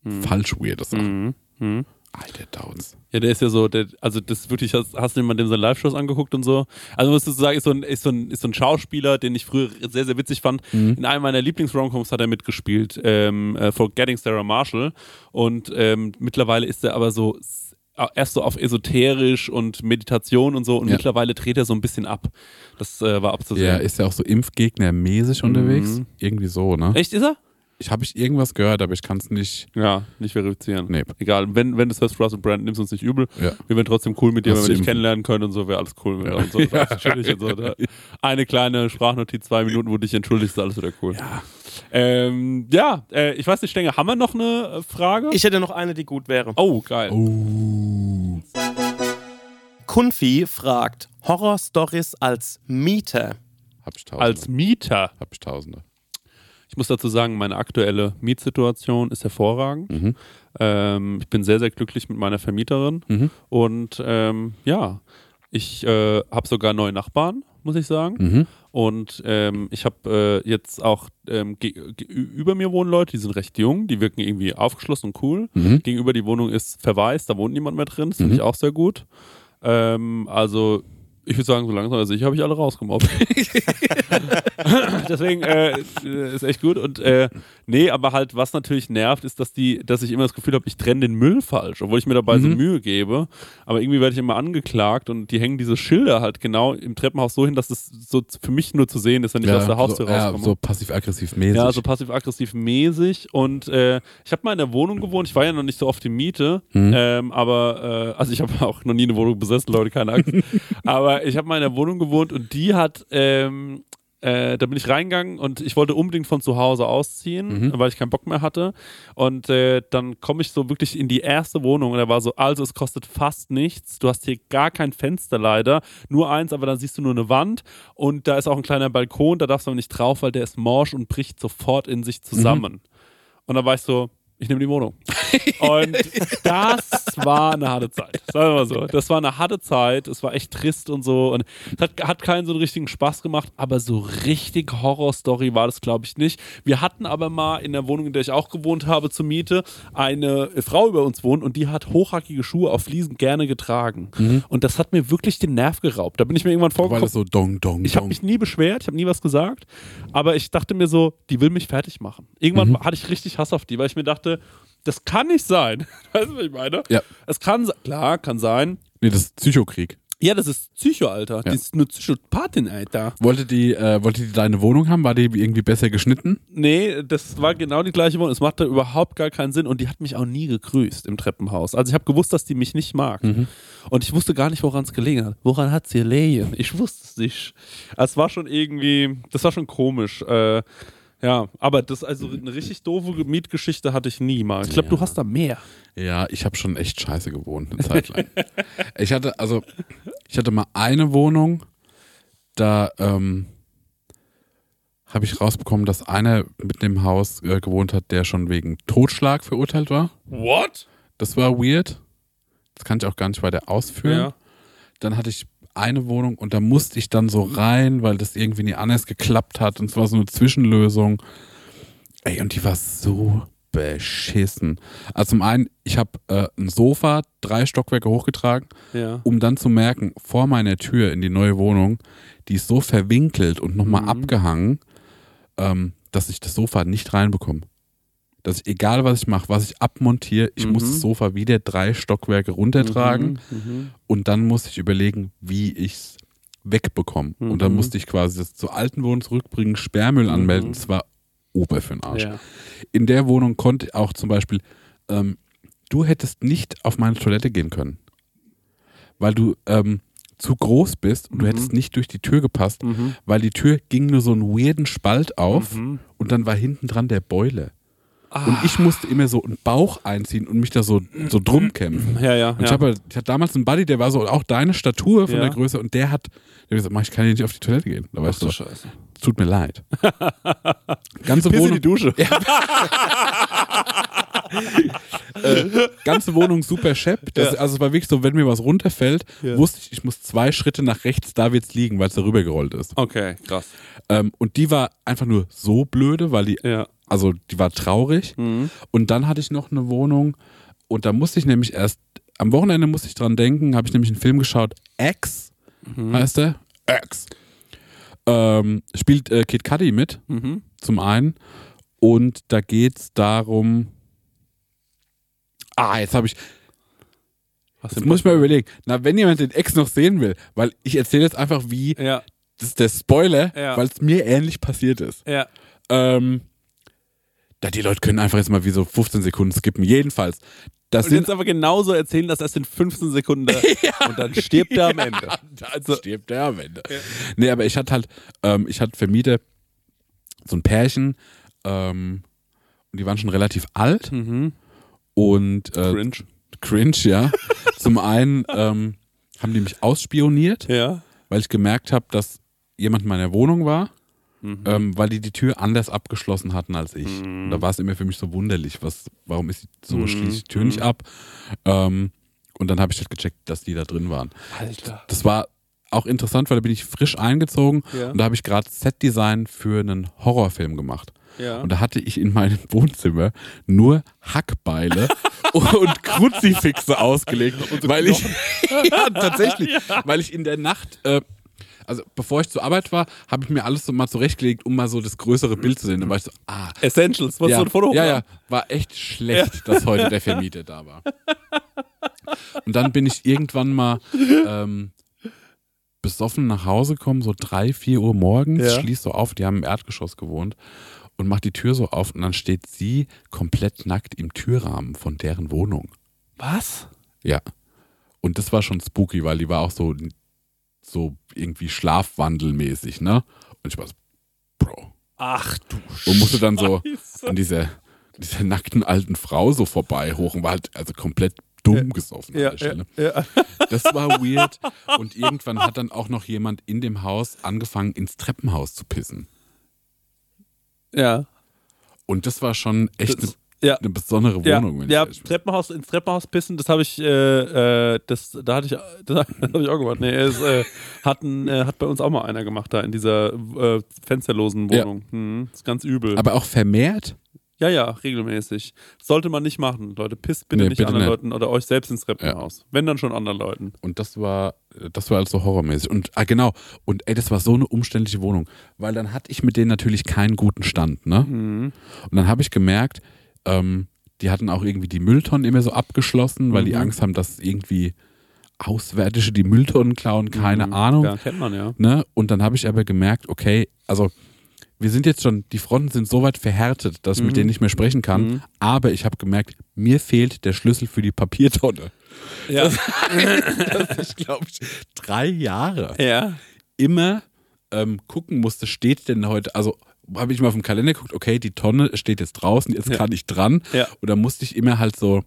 Mhm. falsch weirde Sachen. Mhm. Mhm. Alter, Downs. Ja, der ist ja so, der, also das ist wirklich, hast, hast du dir mal dem seine Live-Shows angeguckt und so? Also musst du sagen, ist so ein, ist so ein, ist so ein Schauspieler, den ich früher sehr, sehr witzig fand. Mhm. In einem meiner Lieblings-Romcoms hat er mitgespielt, ähm, äh, Forgetting Sarah Marshall. Und ähm, mittlerweile ist er aber so erst so auf esoterisch und Meditation und so und Ja. mittlerweile dreht er so ein bisschen ab. Das äh, war abzusehen. Der ist ja auch so Impfgegner-mäßig unterwegs. Mhm. Irgendwie so, ne? Echt, ist er? Ich habe ich irgendwas gehört, aber ich kann es nicht. Ja, nicht verifizieren. Nee. Egal, wenn, wenn du es hörst, Russell Brand, nimm's uns nicht übel. Ja. Wir wären trotzdem cool mit dir, Hast wenn wir dich kennenlernen können und so, wäre alles cool mit Ja. uns. So, alles chillig und so, ne? Eine kleine Sprachnotiz, zwei Minuten, wo du dich entschuldigst, ist alles wieder cool. Ja. Ähm, ja, äh, ich weiß nicht, Stenge, haben wir noch eine äh, Frage? Ich hätte noch eine, die gut wäre. oh, geil. Oh. Kunfi fragt, Horror-Stories als Mieter. Hab ich Tausende. Als Mieter. Hab ich Tausende. Ich muss dazu sagen, meine aktuelle Mietsituation ist hervorragend. Mhm. Ähm, ich bin sehr, sehr glücklich mit meiner Vermieterin. Mhm. Und ähm, ja, ich äh, habe sogar neue Nachbarn, muss ich sagen. Mhm. Und ähm, ich habe äh, jetzt auch ähm, über mir wohnen Leute, die sind recht jung, die wirken irgendwie aufgeschlossen und cool. Mhm. Gegenüber die Wohnung ist verwaist, da wohnt niemand mehr drin, das finde Mhm. ich auch sehr gut. Ähm, also ich würde sagen, so langsam aber sicher habe ich alle rausgemobbt. Deswegen äh, ist echt gut. Und äh, nee, aber halt, was natürlich nervt, ist, dass die, dass ich immer das Gefühl habe, ich trenne den Müll falsch, obwohl ich mir dabei so Mhm. Mühe gebe. Aber irgendwie werde ich immer angeklagt und die hängen diese Schilder halt genau im Treppenhaus so hin, dass es so für mich nur zu sehen ist, wenn ich aus der Haustür so, ja, rauskomme. so passiv-aggressiv mäßig. Ja, so passiv-aggressiv mäßig. Und äh, ich habe mal in der Wohnung gewohnt. Ich war ja noch nicht so oft die Miete. Mhm. Ähm, aber, äh, also ich habe auch noch nie eine Wohnung besessen, Leute, keine Angst. aber ich habe mal in der Wohnung gewohnt und die hat, ähm, äh, da bin ich reingegangen und ich wollte unbedingt von zu Hause ausziehen, Mhm. weil ich keinen Bock mehr hatte. Und äh, dann komme ich so wirklich in die erste Wohnung und da war so, also es kostet fast nichts. Du hast hier gar kein Fenster leider, nur eins, aber dann siehst du nur eine Wand und da ist auch ein kleiner Balkon, da darfst du aber nicht drauf, weil der ist morsch und bricht sofort in sich zusammen. Und dann war ich so, ich nehme die Wohnung. Und das war eine harte Zeit. Sagen wir mal so. Das war eine harte Zeit. Es war echt trist und so. Und es hat, hat keinen so einen richtigen Spaß gemacht, aber so richtig Horrorstory war das, glaube ich, nicht. Wir hatten aber mal in der Wohnung, in der ich auch gewohnt habe, zur Miete, eine Frau über uns wohnt und die hat hochhackige Schuhe auf Fliesen gerne getragen. Und das hat mir wirklich den Nerv geraubt. Da bin ich mir irgendwann Weil vorgekommen. das so dong, dong, Ich habe mich nie beschwert, ich habe nie was gesagt, aber ich dachte mir so, die will mich fertig machen. Irgendwann Mhm. hatte ich richtig Hass auf die, weil ich mir dachte, das kann nicht sein. Weißt du, was ich meine? Ja. Es kann, klar, kann sein. Nee, das ist Psychokrieg. Ja, das ist Psycho, Alter. Ja. Die ist eine Psychopathin, Alter. Wollte die, äh, wollte die deine Wohnung haben? War die irgendwie besser geschnitten? Nee, das war genau die gleiche Wohnung. Es machte überhaupt gar keinen Sinn und die hat mich auch nie gegrüßt im Treppenhaus. Also ich habe gewusst, dass die mich nicht mag. Mhm. Und ich wusste gar nicht, woran es gelegen hat. Woran hat sie gelegen? Ich wusste es nicht. Es war schon irgendwie, das war schon komisch. Äh, ja, aber das, also eine richtig doofe Mietgeschichte hatte ich nie mal. Ich glaube, du hast da mehr. Ja, ich habe schon echt scheiße gewohnt eine Zeit lang. ich hatte, also, ich hatte mal eine Wohnung, da ähm, habe ich rausbekommen, dass einer mit dem Haus äh, gewohnt hat, der schon wegen Totschlag verurteilt war. What? Das war weird. Das kann ich auch gar nicht weiter ausführen. Ja. Dann hatte ich eine Wohnung und da musste ich dann so rein, weil das irgendwie nie anders geklappt hat und es war so eine Zwischenlösung. Ey, und die war so beschissen. Also zum einen, ich habe äh, ein Sofa drei Stockwerke hochgetragen, Ja. um dann zu merken, vor meiner Tür in die neue Wohnung, die ist so verwinkelt und nochmal Mhm. abgehangen, ähm, dass ich das Sofa nicht reinbekomme. Dass ich, egal was ich mache, was ich abmontiere, ich Mhm. muss das Sofa wieder drei Stockwerke runtertragen Mhm. und dann muss ich überlegen, wie ich es wegbekomme. Und dann Mhm. musste ich quasi das zur alten Wohnung zurückbringen, Sperrmüll anmelden. Das war Ober für den Arsch. Ja. In der Wohnung konnte auch zum Beispiel, ähm, du hättest nicht auf meine Toilette gehen können, weil du ähm, zu groß bist und du hättest nicht durch die Tür gepasst, Mhm. weil die Tür ging nur so einen weirden Spalt auf Mhm. und dann war hinten dran der Boiler. Ah. Und ich musste immer so einen Bauch einziehen und mich da so, so drum kämpfen. Ja, ja. Und ich, ja. habe, ich hatte damals einen Buddy, der war so auch deine Statur von Ja. der Größe und der hat, der hat gesagt, mach, ich kann hier nicht auf die Toilette gehen. Da weißt Ach du, Scheiße. tut mir leid. Ganze Piss in Wohnung, die Dusche. ganze Wohnung super schepp. Das, Ja. Also es war wirklich so, wenn mir was runterfällt, Ja. wusste ich, ich muss zwei Schritte nach rechts, da wird's liegen, weil es darüber gerollt ist. Okay, krass. Ähm, und die war einfach nur so blöde, weil die, Ja. also die war traurig. Mhm. Und dann hatte ich noch eine Wohnung und da musste ich nämlich erst, am Wochenende musste ich dran denken, habe ich nämlich einen Film geschaut, X heißt der. X. Ähm, spielt äh, Kid Cudi mit, Mhm. zum einen. Und da geht es darum. Ah, jetzt habe ich. Hast Jetzt muss ich mal überlegen. Na, wenn jemand den Ex noch sehen will, weil ich erzähle jetzt einfach, wie. Ja, Das ist der Spoiler, Ja. weil es mir ähnlich passiert ist. ja. Ähm, da die Leute können einfach jetzt mal wie so 15 Sekunden skippen. Jedenfalls. Das Und sind jetzt aber genauso erzählen, dass erst in 15 Sekunden da und dann stirbt er am Ende. Dann stirbt er am Ende. Nee, aber ich hatte halt, ähm, ich hatte Vermieter, so ein Pärchen, ähm, und die waren schon relativ alt Mhm. Und äh, Cringe. cringe, ja. Zum einen ähm, haben die mich ausspioniert, Ja. weil ich gemerkt habe, dass jemand in meiner Wohnung war ähm, weil die die Tür anders abgeschlossen hatten als ich. Und da war es immer für mich so wunderlich, was, warum ist die, so schließt die Tür nicht ab? Ähm, und dann habe ich halt gecheckt, dass die da drin waren. Alter. Das war auch interessant, weil da bin ich frisch eingezogen Ja. und da habe ich gerade Setdesign für einen Horrorfilm gemacht. Ja. Und da hatte ich in meinem Wohnzimmer nur Hackbeile und Kruzifixe ausgelegt, weil ich ja tatsächlich, weil ich in der Nacht äh, also bevor ich zur Arbeit war, habe ich mir alles so mal zurechtgelegt, um mal so das größere Bild zu sehen. Dann war ich so, ah, Essentials, was ja, so ein Foto ja, ja, war echt schlecht, dass heute der Vermieter da war. Und dann bin ich irgendwann mal ähm, besoffen nach Hause gekommen, so drei, vier Uhr morgens, Ja. schließ so auf, die haben im Erdgeschoss gewohnt und mach die Tür so auf und dann steht sie komplett nackt im Türrahmen von deren Wohnung. Was? Ja. Und das war schon spooky, weil die war auch so, so irgendwie schlafwandelmäßig, ne? Und ich war so, Bro. Ach du Und musste dann so Scheiße. an dieser, dieser nackten alten Frau so vorbei hoch und war halt also komplett dumm gesoffen Ja, an der Stelle. ja, ja. Das war weird. Und irgendwann hat dann auch noch jemand in dem Haus angefangen, ins Treppenhaus zu pissen. Ja. Und das war schon echt eine, ja. eine besondere Ja, Wohnung. wenn ich ja bin. Treppenhaus, ins Treppenhaus pissen, das habe ich, äh, äh, das, da hatte ich, das habe ich auch gemacht. Nee, es äh, hat, ein, äh, hat bei uns auch mal einer gemacht da in dieser äh, fensterlosen Ja. Wohnung. Hm, ist ganz übel. Aber auch vermehrt? Ja, ja, regelmäßig. Sollte man nicht machen, Leute. Pisst bitte Nee, nicht bitte anderen nicht. Leuten oder euch selbst ins Treppenhaus. Wenn dann schon anderen Leuten. Und das war, das war also horrormäßig. Und ah, genau. Und ey, das war so eine umständliche Wohnung. Weil dann hatte ich mit denen natürlich keinen guten Stand, ne? Mhm. Und dann habe ich gemerkt, ähm, die hatten auch irgendwie die Mülltonnen immer so abgeschlossen, weil Mhm. die Angst haben, dass irgendwie Auswärtige die Mülltonnen klauen, keine Ahnung. Mhm. Ja, kennt man ja. Ne? Und dann habe ich aber gemerkt, okay, also wir sind jetzt schon, die Fronten sind so weit verhärtet, dass ich mit denen nicht mehr sprechen kann. Mhm. Aber ich habe gemerkt, mir fehlt der Schlüssel für die Papiertonne. Ja. Dass ich, glaube ich, drei Jahre ja. immer ähm, gucken musste, steht denn heute, also habe ich mal auf dem Kalender geguckt, okay, die Tonne steht jetzt draußen, jetzt Ja. kann ich dran. Ja. Und dann musste ich immer halt so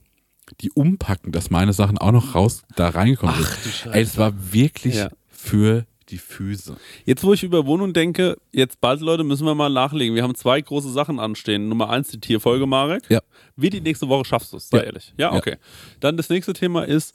die umpacken, dass meine Sachen auch noch raus da reingekommen sind. Ey, das war wirklich Ja. für die Füße. Jetzt, wo ich über Wohnung denke, jetzt bald, Leute, müssen wir mal nachlegen. Wir haben zwei große Sachen anstehen. Nummer eins, die Tierfolge, Marek. Ja. Wie die nächste Woche schaffst du es, sei Ja. ehrlich. Ja, Ja. okay. Dann das nächste Thema ist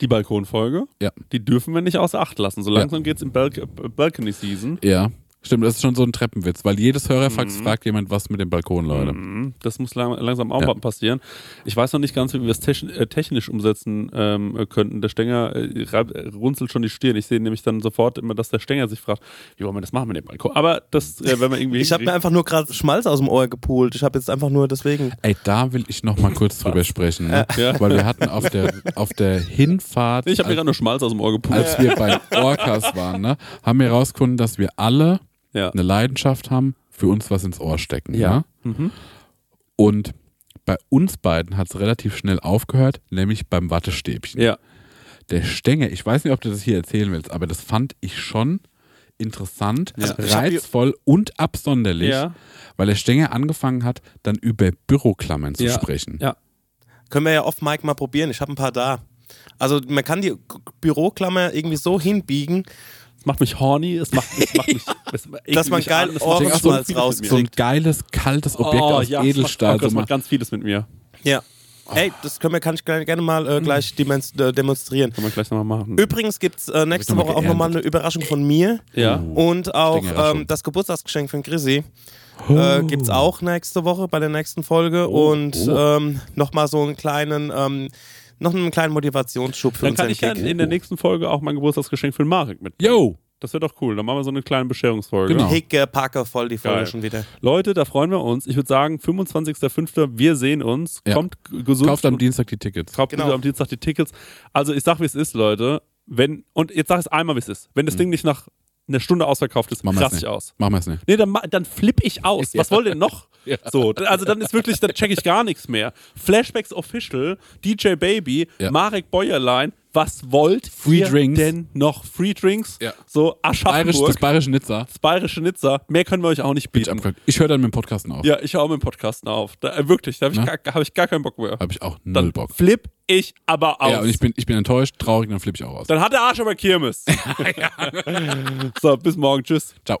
die Balkonfolge. Ja. Die dürfen wir nicht außer Acht lassen. So Ja. langsam geht's in Balcony Season. Ja, stimmt, das ist schon so ein Treppenwitz, weil jedes Hörerfax fragt jemand, was mit dem Balkon, Leute. Mhm. Das muss lang, langsam auch Ja. mal passieren. Ich weiß noch nicht ganz, wie wir es äh, technisch umsetzen ähm, äh, könnten. Der Stenger äh, runzelt schon die Stirn. Ich sehe nämlich dann sofort immer, dass der Stenger sich fragt, wie wollen wir das machen mit dem Balkon? Aber das, äh, wenn wir irgendwie. Ich habe mir einfach nur gerade Schmalz aus dem Ohr gepult. Ich habe jetzt einfach nur deswegen. Ey, da will ich noch mal kurz drüber sprechen, ne? Ja. weil wir hatten auf der, auf der Hinfahrt, ich habe mir als, gerade nur Schmalz aus dem Ohr gepult. als wir bei Orcas waren, ne, haben wir herausgefunden, dass wir alle ja. eine Leidenschaft haben, für uns was ins Ohr stecken. Ja. Ja. Mhm. Und bei uns beiden hat es relativ schnell aufgehört, nämlich beim Wattestäbchen. ja. Der Stenger, ich weiß nicht, ob du das hier erzählen willst, aber das fand ich schon interessant, Ja. Reizvoll und absonderlich, Ja. weil der Stenger angefangen hat, dann über Büroklammern zu Ja. sprechen. Ja. Können wir ja off Mike mal probieren. Ich habe ein paar da. Also man kann die Büroklammer irgendwie so hinbiegen, macht mich horny, es macht, es macht mich. Es Dass man mich geil an, Ohrenschmalz so rauskriegt. So ein geiles, kaltes Objekt oh, aus ja, Edelstahl. Macht, oh, das macht ganz vieles mit mir. Ja. Ey, das können wir, kann ich gerne gerne mal äh, gleich demonst- äh, demonstrieren. Kann man gleich nochmal machen. Übrigens gibt es äh, nächste noch mal Woche auch nochmal eine Überraschung von mir Ja. und auch ähm, das Geburtstagsgeschenk von Chrissy. Äh, gibt es auch nächste Woche bei der nächsten Folge und ähm, nochmal so einen kleinen, ähm, noch einen kleinen Motivationsschub für Dann kann ich ja in der nächsten Folge auch mein Geburtstagsgeschenk für den Marek mit. Yo! Das wäre doch cool. Dann machen wir so eine kleine Bescherungsfolge. Genau. Hicke, Packe, voll die Folge Geil. schon wieder. Leute, da freuen wir uns. Ich würde sagen, 25.05. Wir sehen uns. Ja. Kommt gesund. Kauft am Dienstag die Tickets. Kauft Genau. am Dienstag die Tickets. Also ich sag, wie es ist, Leute. Wenn, und jetzt sag es einmal, wie es ist. Wenn das Ding nicht nach einer Stunde ausverkauft ist. Machen raste ich aus. Machen wir es nicht. Nee, dann, dann flipp ich aus. Was wollt ihr denn noch? So, d- also dann ist wirklich, dann check ich gar nichts mehr. Flashbacks Official, DJ Baby, Ja. Marek Bäuerlein, was wollt Free ihr Drinks. denn noch? Free Drinks? Ja. So Bayerisch, Aschaffenburg, das bayerische Nizza. das bayerische Nizza. Mehr können wir euch auch nicht bieten. Ich höre dann mit dem Podcasten auf. Ja, ich hau mit dem Podcasten auf. Da, äh, wirklich, da habe ich, gar- hab ich gar keinen Bock mehr. Habe ich auch null Dann Bock. flipp ich aber aus. Ja, und ich bin, ich bin enttäuscht, traurig, dann flippe ich auch aus. Dann hat der Arsch aber Kirmes. so, bis morgen. Tschüss. Ciao.